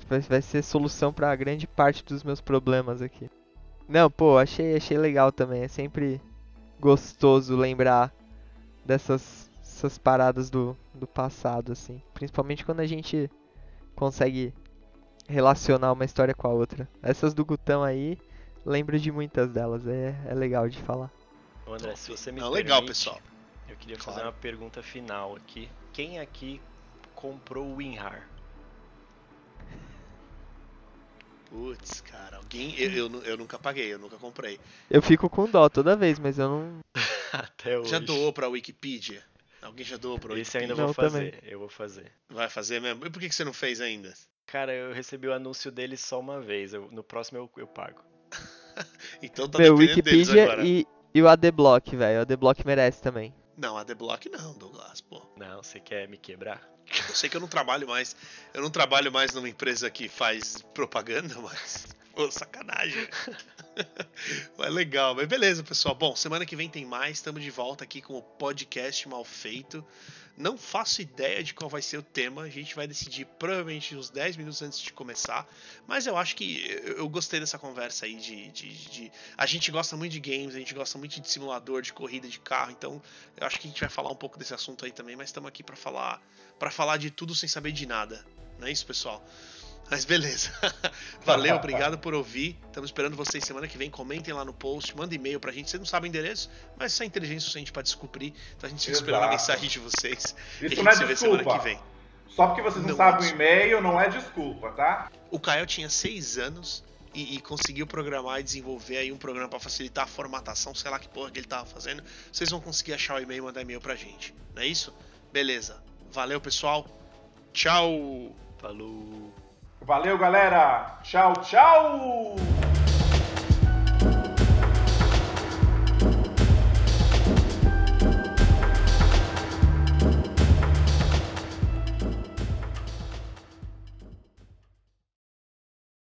vai, vai ser solução pra grande parte dos meus problemas aqui. Não, pô, achei achei legal também. É sempre gostoso lembrar dessas essas paradas do, do passado assim, principalmente quando a gente consegue relacionar uma história com a outra. Essas do Gutão aí, lembro de muitas delas, é, é legal de falar. Ô, André, se você me Não, legal, permite, pessoal. Eu queria Claro. fazer uma pergunta final aqui. Quem aqui comprou o WinRAR? Putz, cara, alguém. Eu, eu, eu nunca paguei, eu nunca comprei. Eu fico com dó toda vez, mas eu não. Até hoje. Já doou pra Wikipedia? Alguém já doou pra Esse eu Wikipedia? ainda vou Não, fazer. também. Eu vou fazer. Vai fazer mesmo? E por que que você não fez ainda? Cara, eu recebi o anúncio dele só uma vez. eu- no próximo eu, eu pago. Então tá Meu, Wikipedia agora. e, e o ADBlock, velho. O ADBlock merece também. Não, a Deblock não, Douglas, pô. Não, você quer me quebrar? Eu sei que eu não trabalho mais. Eu não trabalho mais numa empresa que faz propaganda, mas. Pô, sacanagem. mas legal, mas beleza, pessoal. Bom, semana que vem tem mais. Estamos de volta aqui com o podcast mal feito. Não faço ideia de qual vai ser o tema. A gente vai decidir provavelmente uns 10 minutos antes de começar. Mas eu acho que eu gostei dessa conversa aí de, de, de- A gente gosta muito de games, a gente gosta muito de simulador, de corrida de carro. Então eu acho que a gente vai falar um pouco desse assunto aí também. Mas estamos aqui para falar para falar de tudo sem saber de nada. Não é isso, pessoal? Mas beleza. Valeu, obrigado por ouvir. Estamos esperando vocês semana que vem. Comentem lá no post, manda e-mail pra gente. Vocês não sabem o endereço, mas isso é inteligência suficiente pra descobrir. Então a gente fica esperando a Exato. mensagem de vocês. e a Isso gente não é se vê semana que desculpa. vem. Só porque vocês não, Não é sabem o desculpa. e-mail, não é desculpa, tá? O Kael tinha seis anos e, e conseguiu programar e desenvolver aí um programa pra facilitar a formatação, sei lá que porra que ele tava fazendo. Vocês vão conseguir achar o e-mail e mandar e-mail pra gente. Não é isso? Beleza. Valeu, pessoal. Tchau. Falou! Valeu, galera! Tchau, tchau!